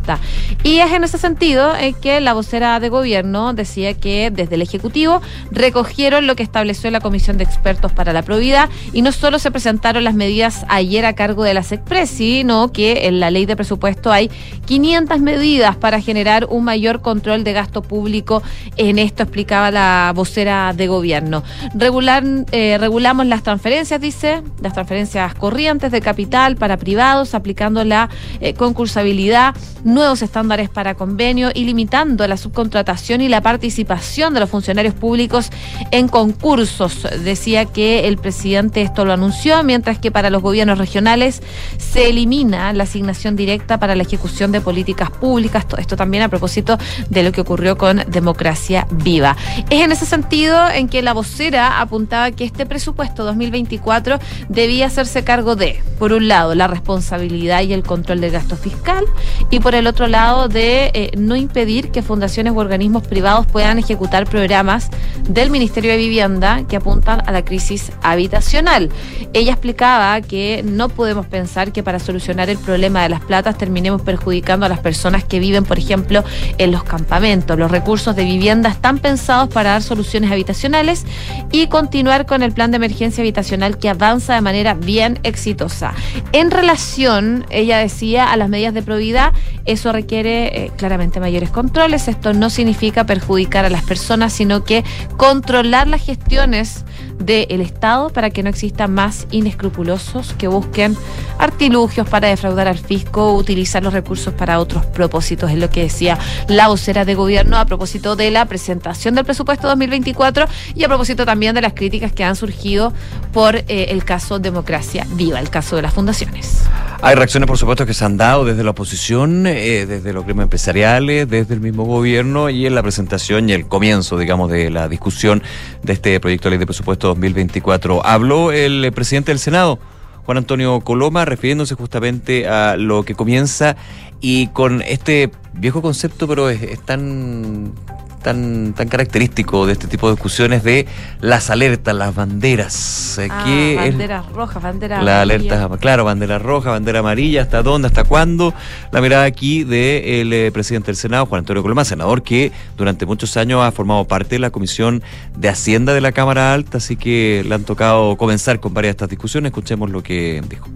Y es en ese sentido en que la vocera de gobierno decía que desde el Ejecutivo recogieron lo que estableció la Comisión de Expertos para la Probidad y no solo se presentaron las medidas ayer a cargo de la SECPRES, sino que en la ley de presupuesto hay 500 medidas para generar un mayor control de gasto público. En esto explicaba la vocera de gobierno. Regular, eh, regulamos las transferencias, dice, las transferencias corrientes de capital para privados, aplicando la eh, concursabilidad nuevos estándares para convenio y limitando la subcontratación y la participación de los funcionarios públicos en concursos. Decía que el presidente esto lo anunció, mientras que para los gobiernos regionales se elimina la asignación directa para la ejecución de políticas públicas. Esto también a propósito de lo que ocurrió con Democracia Viva. Es en ese sentido en que la vocera apuntaba que este presupuesto 2024 debía hacerse cargo de, por un lado, la responsabilidad y el control del gasto fiscal y por otro lado de eh, no impedir que fundaciones u organismos privados puedan ejecutar programas del Ministerio de Vivienda que apuntan a la crisis habitacional. Ella explicaba que no podemos pensar que para solucionar el problema de las platas terminemos perjudicando a las personas que viven, por ejemplo, en los campamentos. Los recursos de vivienda están pensados para dar soluciones habitacionales y continuar con el plan de emergencia habitacional que avanza de manera bien exitosa. En relación, ella decía, a las medidas de probidad, eso requiere eh, claramente mayores controles. Esto no significa perjudicar a las personas, sino que controlar las gestiones del Estado para que no existan más inescrupulosos que busquen artilugios para defraudar al fisco utilizar los recursos para otros propósitos, es lo que decía la vocera de gobierno a propósito de la presentación del presupuesto 2024 y a propósito también de las críticas que han surgido por eh, el caso Democracia Viva, el caso de las fundaciones. Hay reacciones, por supuesto, que se han dado desde la oposición, eh, desde los gremios empresariales, desde el mismo gobierno y en la presentación y el comienzo, digamos, de la discusión de este proyecto de ley de presupuesto 2024. Habló el eh, presidente del Senado, Juan Antonio Coloma, refiriéndose justamente a lo que comienza y con este viejo concepto, pero es, es tan tan, tan característico de este tipo de discusiones de las alertas, las banderas. Eh, ah, banderas rojas, banderas La alerta, claro, bandera roja, bandera amarilla, hasta dónde, hasta cuándo. La mirada aquí del eh, presidente del Senado, Juan Antonio Coloma, senador que durante muchos años ha formado parte de la Comisión de Hacienda de la Cámara Alta, así que le han tocado comenzar con varias de estas discusiones. Escuchemos lo que dijo.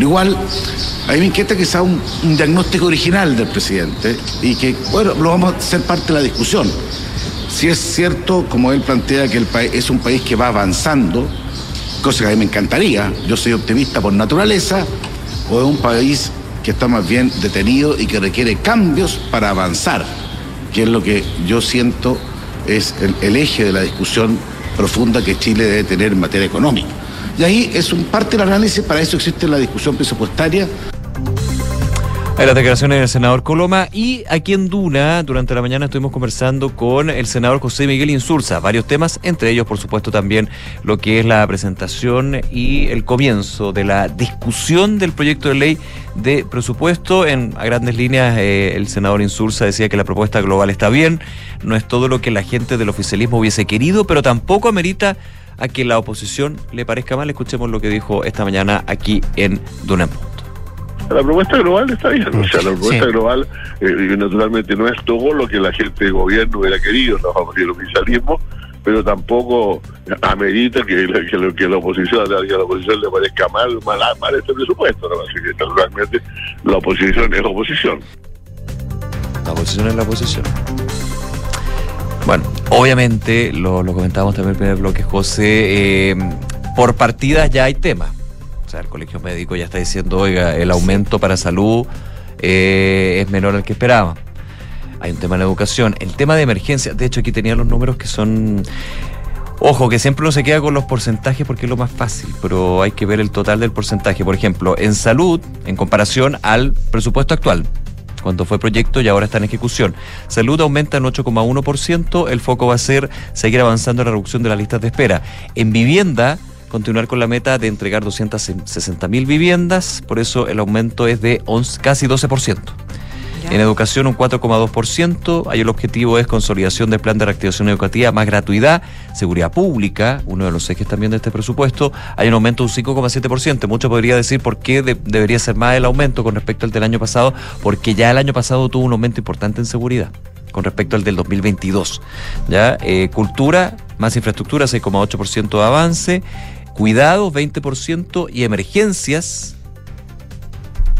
Igual, a mí me inquieta que sea un, diagnóstico original del presidente y que, bueno, lo vamos a hacer parte de la discusión. Si es cierto, como él plantea, que el país es un país que va avanzando, cosa que a mí me encantaría, yo soy optimista por naturaleza, o es un país que está más bien detenido y que requiere cambios para avanzar, que es lo que yo siento es el eje de la discusión profunda que Chile debe tener en materia económica. Y ahí es un parte del análisis, para eso existe la discusión presupuestaria. Hay las declaraciones del senador Coloma y aquí en Duna, durante la mañana estuvimos conversando con el senador José Miguel Insulza, varios temas, entre ellos por supuesto también lo que es la presentación y el comienzo de la discusión del proyecto de ley de presupuesto. En a grandes líneas eh, el senador Insulza decía que la propuesta global está bien, no es todo lo que la gente del oficialismo hubiese querido, pero tampoco amerita a que la oposición le parezca mal. Escuchemos lo que dijo esta mañana aquí en Duna la propuesta global está bien, o sea, la propuesta global eh, naturalmente no es todo lo que la gente de gobierno hubiera querido, no el oficialismo, pero tampoco amerita que, que, que la oposición a la oposición le parezca mal, mal, mal este presupuesto, ¿no? así que naturalmente la oposición es oposición. La oposición es la oposición. Bueno, obviamente, lo, lo comentábamos también en el primer bloque, José, eh, por partidas ya hay temas. O sea, el colegio médico ya está diciendo, oiga, el aumento para salud eh, es menor al que esperaba. Hay un tema en educación. El tema de emergencia, de hecho aquí tenía los números que son... Ojo, que siempre uno se queda con los porcentajes porque es lo más fácil, pero hay que ver el total del porcentaje. Por ejemplo, en salud, en comparación al presupuesto actual, cuando fue proyecto y ahora está en ejecución. Salud aumenta en 8,1%, el foco va a ser seguir avanzando en la reducción de las listas de espera. En vivienda, continuar con la meta de entregar 260 mil viviendas, por eso el aumento es de casi 12%. En educación un 4,2%. Ahí el objetivo es consolidación del plan de reactivación educativa, más gratuidad, seguridad pública, uno de los ejes también de este presupuesto. Hay un aumento de un 5,7%. Mucho podría decir por qué debería ser más el aumento con respecto al del año pasado, porque ya el año pasado tuvo un aumento importante en seguridad con respecto al del 2022. ¿ya? Eh, cultura, más infraestructura, 6,8% de avance. Cuidado, 20%. Y emergencias,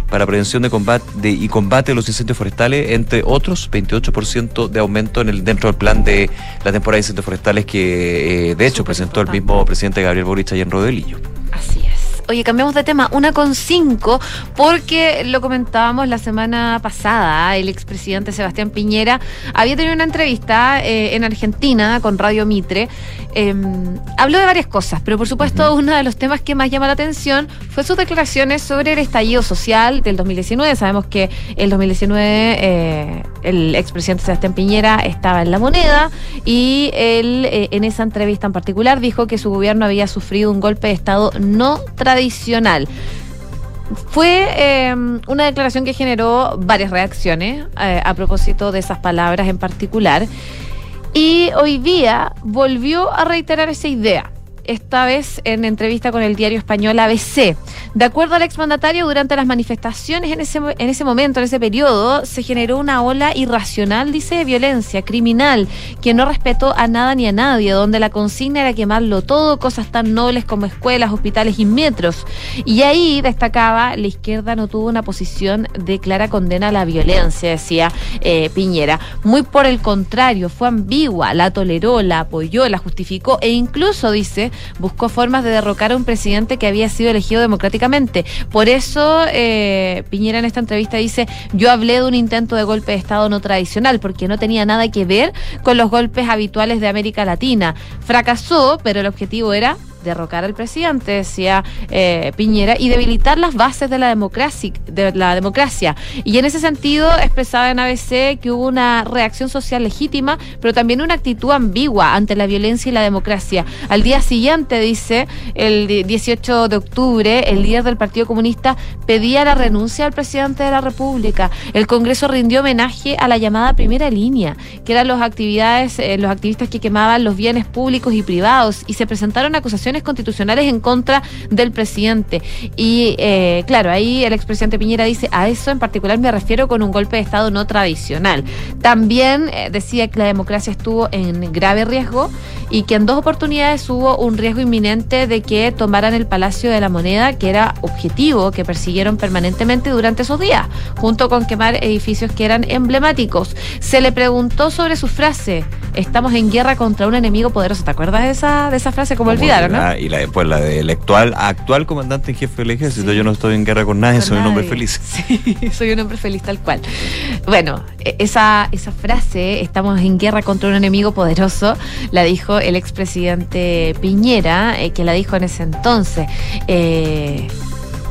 para prevención de combate y combate de los incendios forestales, entre otros, 28% de aumento en el dentro del plan de la temporada de incendios forestales que, eh, de hecho, presentó el mismo presidente Gabriel Boric ayer en Rodelillo. Oye, cambiamos de tema, una con cinco, porque lo comentábamos la semana pasada, el expresidente Sebastián Piñera había tenido una entrevista eh, en Argentina con Radio Mitre. Em, habló de varias cosas, pero por supuesto uno de los temas que más llama la atención fue sus declaraciones sobre el estallido social del 2019. Sabemos que el 2019 eh, el expresidente Sebastián Piñera estaba en la moneda y él eh, en esa entrevista en particular dijo que su gobierno había sufrido un golpe de Estado no tradicional tradicional. Fue em, una declaración que generó varias reacciones eh, a propósito de esas palabras en particular. Y hoy día volvió a reiterar esa idea esta vez en entrevista con el diario español ABC. De acuerdo al exmandatario, durante las manifestaciones en ese, en ese momento, en ese periodo, se generó una ola irracional, dice, de violencia criminal, que no respetó a nada ni a nadie, donde la consigna era quemarlo todo, cosas tan nobles como escuelas, hospitales y metros. Y ahí destacaba, la izquierda no tuvo una posición de clara condena a la violencia, decía eh, Piñera. Muy por el contrario, fue ambigua, la toleró, la apoyó, la justificó e incluso, dice, buscó formas de derrocar a un presidente que había sido elegido democráticamente. Por eso eh, Piñera en esta entrevista dice, yo hablé de un intento de golpe de Estado no tradicional, porque no tenía nada que ver con los golpes habituales de América Latina. Fracasó, pero el objetivo era derrocar al presidente, decía eh, Piñera, y debilitar las bases de la, democracia. Y en ese sentido expresaba en ABC que hubo una reacción social legítima, pero también una actitud ambigua ante la violencia y la democracia. Al día siguiente, dice, el 18 de octubre, el líder del Partido Comunista pedía la renuncia al presidente de la República. El Congreso rindió homenaje a la llamada primera línea, que eran los actividades, eh, los activistas que quemaban los bienes públicos y privados, y se presentaron acusaciones constitucionales en contra del presidente. Y eh, claro, ahí el expresidente Piñera dice, a eso en particular me refiero con un golpe de Estado no tradicional. También eh, decía que la democracia estuvo en grave riesgo y que en dos oportunidades hubo un riesgo inminente de que tomaran el Palacio de la Moneda, que era objetivo que persiguieron permanentemente durante esos días, junto con quemar edificios que eran emblemáticos. Se le preguntó sobre su frase, estamos en guerra contra un enemigo poderoso. ¿Te acuerdas de esa, de esa frase? Como olvidaron, ¿no? y la, después la del actual, actual comandante en jefe del ejército. Yo no estoy en guerra con nadie, soy un hombre feliz. [laughs] Sí, soy un hombre feliz tal cual. Bueno, e, esa, esa frase, estamos en guerra contra un enemigo poderoso, la dijo el expresidente Piñera, eh, que la dijo en ese entonces. Eh,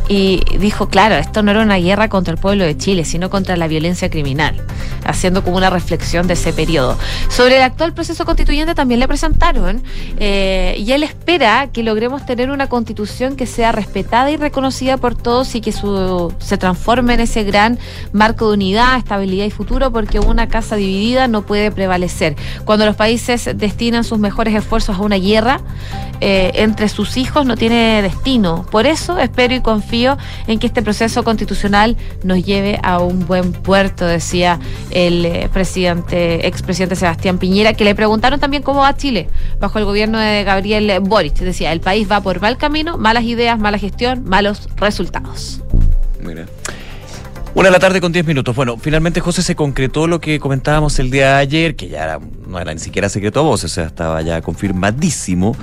y dijo, claro, esto no era una guerra contra el pueblo de Chile, sino contra la violencia criminal, haciendo como una reflexión de ese periodo. Sobre el actual proceso constituyente también le presentaron, eh, y él espera que logremos tener una constitución que sea respetada y reconocida por todos y que su, se transforme en ese gran marco de unidad, estabilidad y futuro, porque una casa dividida no puede prevalecer. Cuando los países destinan sus mejores esfuerzos a una guerra, eh, entre sus hijos no tiene destino. Por eso espero y confío en que este proceso constitucional nos lleve a un buen puerto, decía el eh, presidente, expresidente Sebastián Piñera, que le preguntaron también cómo va Chile bajo el gobierno de Gabriel Boric. Decía, el país va por mal camino, malas ideas, mala gestión, malos resultados. Mira. Una de la tarde con 10 minutos. Bueno, finalmente, José, se concretó lo que comentábamos el día de ayer, que ya no era ni siquiera secreto a voces, o sea, estaba ya confirmadísimo,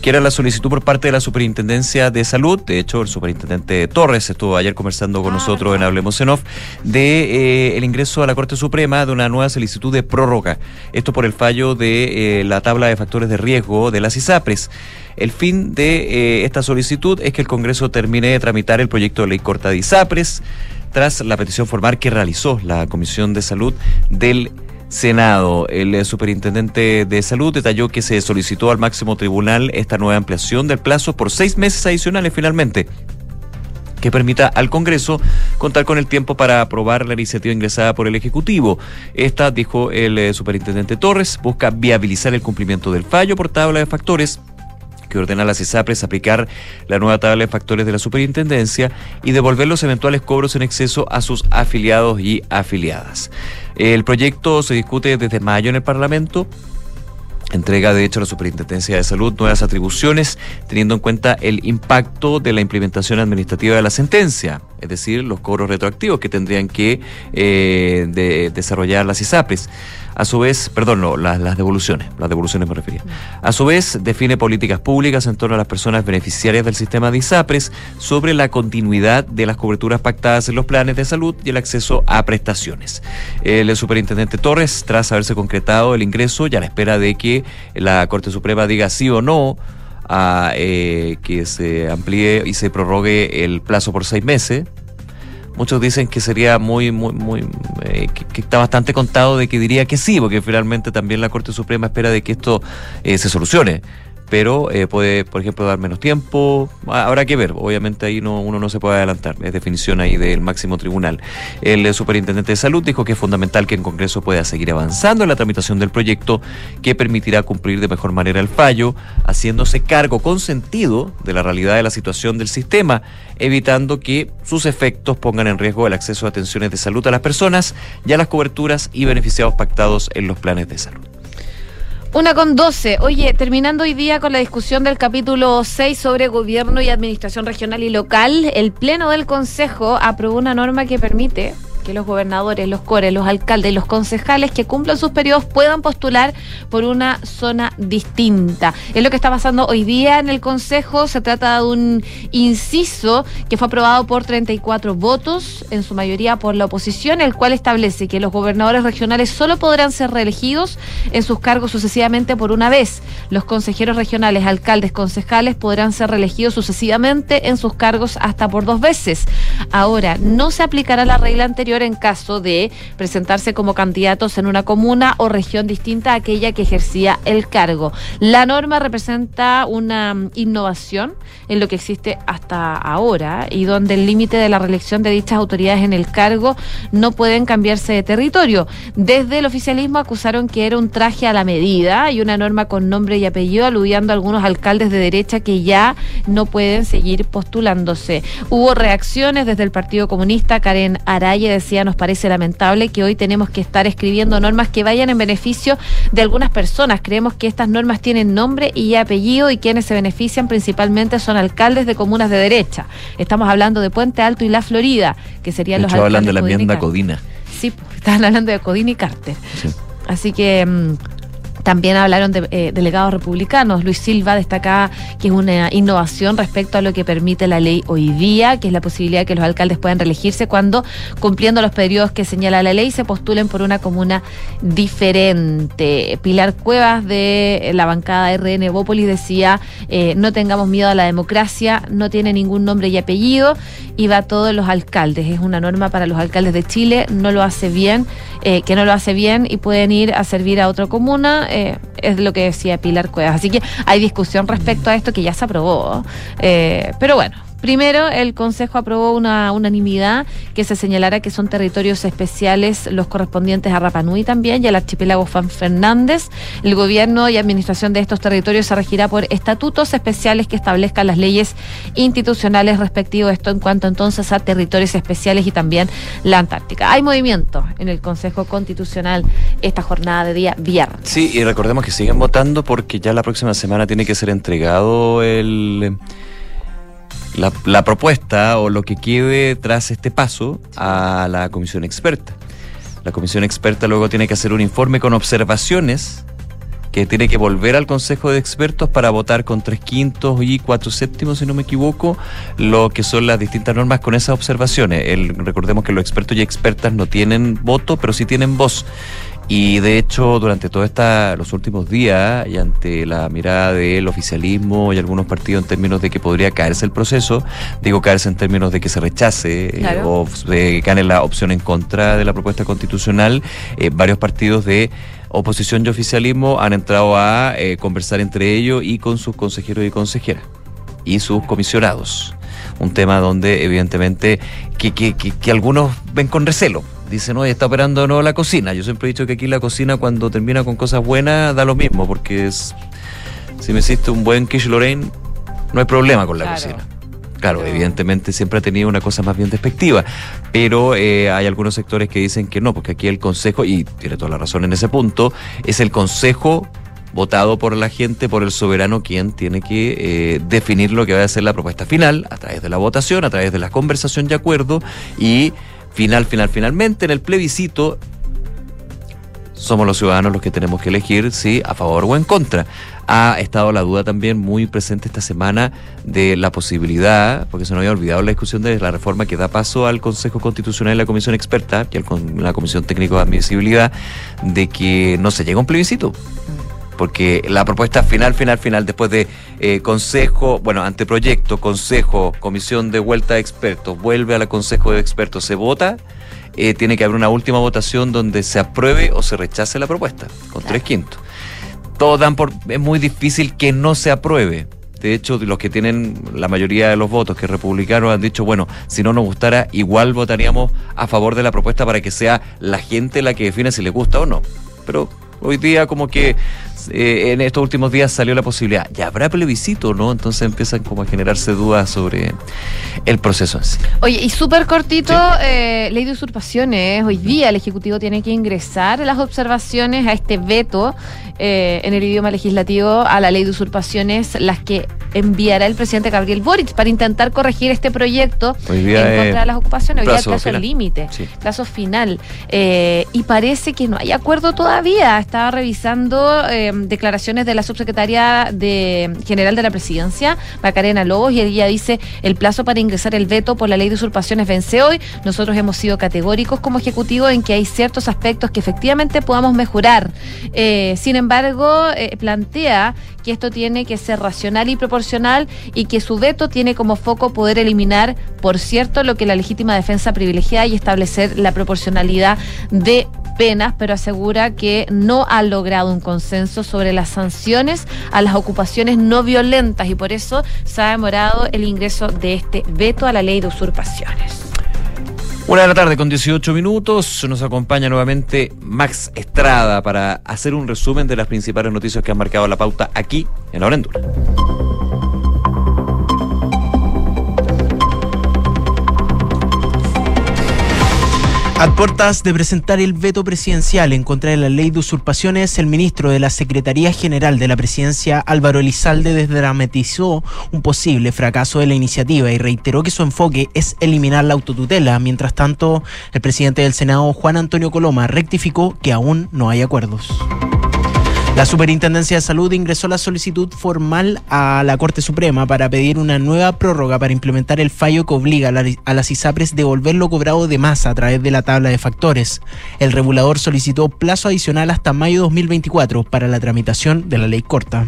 que era la solicitud por parte de la Superintendencia de Salud. De hecho, el superintendente Torres estuvo ayer conversando con ah, nosotros en Hablemos en Off, de eh, el ingreso a la Corte Suprema de una nueva solicitud de prórroga. Esto por el fallo de eh, la tabla de factores de riesgo de las ISAPRES. El fin de eh, esta solicitud es que el Congreso termine de tramitar el proyecto de ley corta de ISAPRES tras la petición formal que realizó la Comisión de Salud del Senado. El eh, superintendente de salud detalló que se solicitó al máximo tribunal esta nueva ampliación del plazo por seis meses adicionales finalmente que permita al Congreso contar con el tiempo para aprobar la iniciativa ingresada por el Ejecutivo. Esta, dijo el eh, superintendente Torres, busca viabilizar el cumplimiento del fallo por tabla de factores que ordena a las ISAPRES aplicar la nueva tabla de factores de la superintendencia y devolver los eventuales cobros en exceso a sus afiliados y afiliadas. El proyecto se discute desde mayo en el Parlamento entrega de hecho a la Superintendencia de Salud nuevas atribuciones teniendo en cuenta el impacto de la implementación administrativa de la sentencia, es decir, los cobros retroactivos que tendrían que eh, desarrollar las ISAPRES. A su vez, perdón, no, las, devoluciones, las devoluciones me refería. A su vez, define políticas públicas en torno a las personas beneficiarias del sistema de ISAPRES sobre la continuidad de las coberturas pactadas en los planes de salud y el acceso a prestaciones. El superintendente Torres, tras haberse concretado el ingreso, ya a la espera de que la Corte Suprema diga sí o no, a eh, que se amplíe y se prorrogue el plazo por seis meses, Muchos dicen que sería muy, muy, muy, eh, que, está bastante contado de que diría que sí, porque finalmente también la Corte Suprema espera de que esto eh, se solucione pero eh, puede, por ejemplo, dar menos tiempo. Habrá que ver, obviamente ahí no, uno no se puede adelantar, es definición ahí del máximo tribunal. El eh, superintendente de salud dijo que es fundamental que el Congreso pueda seguir avanzando en la tramitación del proyecto que permitirá cumplir de mejor manera el fallo, haciéndose cargo con sentido de la realidad de la situación del sistema, evitando que sus efectos pongan en riesgo el acceso a atenciones de salud a las personas y a las coberturas y beneficiados pactados en los planes de salud. Una con doce. Oye, terminando hoy día con la discusión del capítulo 6 sobre gobierno y administración regional y local, el Pleno del Consejo aprobó una norma que permite que los gobernadores, los cores, los alcaldes los concejales que cumplan sus periodos puedan postular por una zona distinta. Es lo que está pasando hoy día en el Consejo. Se trata de un inciso que fue aprobado por 34 votos, en su mayoría por la oposición, el cual establece que los gobernadores regionales solo podrán ser reelegidos en sus cargos sucesivamente por una vez. Los consejeros regionales, alcaldes, concejales podrán ser reelegidos sucesivamente en sus cargos hasta por dos veces. Ahora, no se aplicará la regla anterior en caso de presentarse como candidatos en una comuna o región distinta a aquella que ejercía el cargo. La norma representa una mm, innovación en lo que existe hasta ahora y donde el límite de la reelección de dichas autoridades en el cargo no pueden cambiarse de territorio. Desde el oficialismo acusaron que era un traje a la medida y una norma con nombre y apellido aludiendo a algunos alcaldes de derecha que ya no pueden seguir postulándose. Hubo reacciones desde el Partido Comunista. Karen Araya decía, nos parece lamentable que hoy tenemos que estar escribiendo normas que vayan en beneficio de algunas personas. Creemos que estas normas tienen nombre y apellido y quienes se benefician principalmente son alcaldes de comunas de derecha. Estamos hablando de Puente Alto y La Florida, que serían De los hecho, alcaldes hablan de la enmienda. Codina. Sí, [laughs] estaban hablando de Codina y Carter. Sí. Así que mm, también hablaron de eh, delegados republicanos. Luis Silva destacaba que es una innovación respecto a lo que permite la ley hoy día, que es la posibilidad de que los alcaldes puedan reelegirse cuando, cumpliendo los periodos que señala la ley, se postulen por una comuna diferente. Pilar Cuevas de la bancada RN Bópolis decía, eh, no tengamos miedo a la democracia, no tiene ningún nombre y apellido y va a todos los alcaldes. Es una norma para los alcaldes de Chile, no lo hace bien, eh, que no lo hace bien y pueden ir a servir a otra comuna, eh, es lo que decía Pilar Cuevas. Así que hay discusión respecto a esto que ya se aprobó. Eh, pero bueno. Primero, el Consejo aprobó una unanimidad que se señalara que son territorios especiales los correspondientes a Rapanui también y al archipiélago Juan Fernández. El gobierno y administración de estos territorios se regirá por estatutos especiales que establezcan las leyes institucionales respectivos. Esto en cuanto entonces a territorios especiales y también la Antártica. Hay movimiento en el Consejo Constitucional esta jornada de día viernes. Sí, y recordemos que siguen votando porque ya la próxima semana tiene que ser entregado el la, la propuesta o lo que quede tras este paso a la comisión experta. La comisión experta luego tiene que hacer un informe con observaciones que tiene que volver al Consejo de Expertos para votar con tres quintos y cuatro séptimos, si no me equivoco, lo que son las distintas normas con esas observaciones. El, recordemos que los expertos y expertas no tienen voto, pero sí tienen voz. Y de hecho, durante todos los últimos días, y ante la mirada del oficialismo y algunos partidos en términos de que podría caerse el proceso, digo caerse en términos de que se rechace eh, Claro. o de gane la opción en contra de la propuesta constitucional, eh, varios partidos de oposición y oficialismo han entrado a eh, conversar entre ellos y con sus consejeros y consejeras y sus comisionados. Un tema donde evidentemente que, que, que, que algunos ven con recelo. Dicen, oye, está operando de nuevo la cocina. Yo siempre he dicho que aquí la cocina cuando termina con cosas buenas da lo mismo, porque es, si me hiciste un buen quiche Lorraine, no hay problema con la Claro. cocina. Claro, evidentemente siempre ha tenido una cosa más bien despectiva, pero eh, hay algunos sectores que dicen que no, porque aquí el Consejo, y tiene toda la razón en ese punto, es el Consejo votado por la gente, por el soberano, quien tiene que eh, definir lo que va a ser la propuesta final a través de la votación, a través de la conversación y acuerdo, y final, final, finalmente en el plebiscito somos los ciudadanos los que tenemos que elegir si a favor o en contra. Ha estado la duda también muy presente esta semana de la posibilidad, porque se nos había olvidado la discusión de la reforma que da paso al Consejo Constitucional y la Comisión Experta y con- la Comisión Técnico de Admisibilidad, de que no se llega a un plebiscito. Porque la propuesta final, final, final, después de eh, consejo, bueno, anteproyecto, consejo, comisión de vuelta de expertos, vuelve a la consejo de expertos, se vota, eh, tiene que haber una última votación donde se apruebe o se rechace la propuesta, con tres quintos. Todos dan por. Es muy difícil que no se apruebe. De hecho, los que tienen la mayoría de los votos, que republicanos han dicho, bueno, si no nos gustara, igual votaríamos a favor de la propuesta para que sea la gente la que define si le gusta o no. Pero hoy día como que eh, en estos últimos días salió la posibilidad, ¿ya habrá plebiscito no? Entonces empiezan como a generarse dudas sobre el proceso en sí. Oye, y súper cortito, eh, ley de usurpaciones. Hoy día el Ejecutivo tiene que ingresar las observaciones a este veto eh, en el idioma legislativo a la ley de usurpaciones, las que enviará el presidente Gabriel Boric para intentar corregir este proyecto Hoy día en contra de las ocupaciones. Hoy día el plazo límite, Sí. plazo final. Eh, y parece que no hay acuerdo todavía. Estaba revisando eh, declaraciones de la subsecretaria de, general de la presidencia, Macarena Lobos, y ella dice el plazo para ingresar el veto por la ley de usurpaciones vence hoy. Nosotros hemos sido categóricos como ejecutivo en que hay ciertos aspectos que efectivamente podamos mejorar. Eh, sin embargo, eh, plantea que esto tiene que ser racional y proporcional y que su veto tiene como foco poder eliminar, por cierto, lo que la legítima defensa privilegiada y establecer la proporcionalidad de penas, pero asegura que no ha logrado un consenso sobre las sanciones a las ocupaciones no violentas y por eso se ha demorado el ingreso de este veto a la ley de usurpaciones. Una de la tarde con 18 minutos, nos acompaña nuevamente Max Estrada para hacer un resumen de las principales noticias que han marcado la pauta aquí en la hora A puertas de presentar el veto presidencial en contra de la ley de usurpaciones, el ministro de la Secretaría General de la Presidencia, Álvaro Elizalde, desdramatizó un posible fracaso de la iniciativa y reiteró que su enfoque es eliminar la autotutela. Mientras tanto, el presidente del Senado, Juan Antonio Coloma, rectificó que aún no hay acuerdos. La Superintendencia de Salud ingresó la solicitud formal a la Corte Suprema para pedir una nueva prórroga para implementar el fallo que obliga a, la- a las ISAPRES devolver lo cobrado de más a través de la tabla de factores. El regulador solicitó plazo adicional hasta mayo 2024 para la tramitación de la ley corta.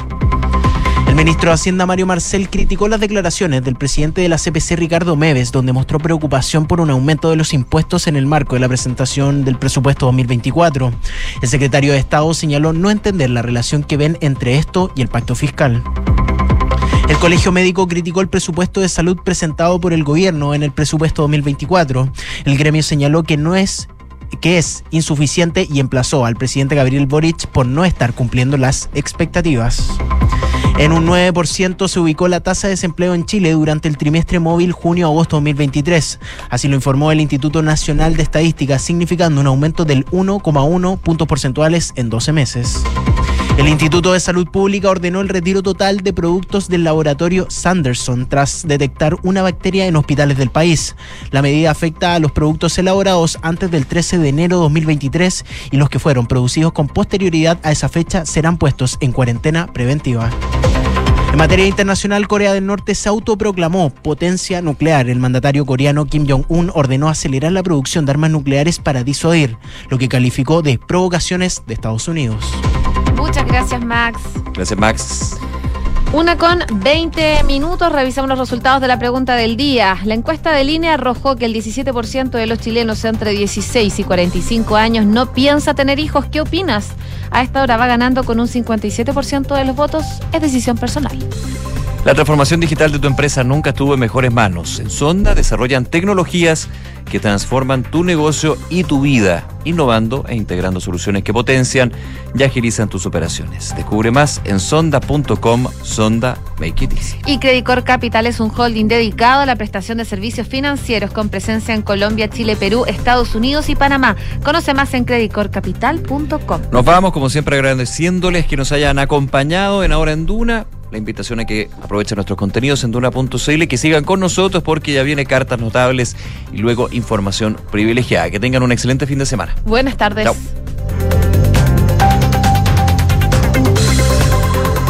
El ministro de Hacienda Mario Marcel criticó las declaraciones del presidente de la CPC Ricardo Meves, donde mostró preocupación por un aumento de los impuestos en el marco de la presentación del presupuesto 2024. El secretario de Estado señaló no entender la relación que ven entre esto y el pacto fiscal. El Colegio Médico criticó el presupuesto de salud presentado por el gobierno en el presupuesto 2024. El gremio señaló que no es que es insuficiente y emplazó al presidente Gabriel Boric por no estar cumpliendo las expectativas. En un 9% se ubicó la tasa de desempleo en Chile durante el trimestre móvil junio-agosto 2023. Así lo informó el Instituto Nacional de Estadística, significando un aumento del 1,1 puntos porcentuales en 12 meses. El Instituto de Salud Pública ordenó el retiro total de productos del laboratorio Sanderson tras detectar una bacteria en hospitales del país. La medida afecta a los productos elaborados antes del 13 de enero de 2023 y los que fueron producidos con posterioridad a esa fecha serán puestos en cuarentena preventiva. En materia internacional, Corea del Norte se autoproclamó potencia nuclear. El mandatario coreano Kim Jong-un ordenó acelerar la producción de armas nucleares para disuadir, lo que calificó de provocaciones de Estados Unidos. Muchas gracias, Max. Gracias, Max. Una con 20 minutos, revisamos los resultados de la pregunta del día. La encuesta de línea arrojó que el 17% de los chilenos entre 16 y 45 años no piensa tener hijos. ¿Qué opinas? A esta hora va ganando con un 57% de los votos. Es decisión personal. La transformación digital de tu empresa nunca estuvo en mejores manos. En Sonda desarrollan tecnologías que transforman tu negocio y tu vida, innovando e integrando soluciones que potencian y agilizan tus operaciones. Descubre más en sonda.com, Sonda Make It Easy. Y Credicor Capital es un holding dedicado a la prestación de servicios financieros con presencia en Colombia, Chile, Perú, Estados Unidos y Panamá. Conoce más en creditcorcapital.com. Nos vamos, como siempre, agradeciéndoles que nos hayan acompañado en Ahora en Duna. La invitación a que aprovechen nuestros contenidos en duna.cl, que sigan con nosotros porque ya viene cartas notables y luego información privilegiada. Que tengan un excelente fin de semana. Buenas tardes. Chao.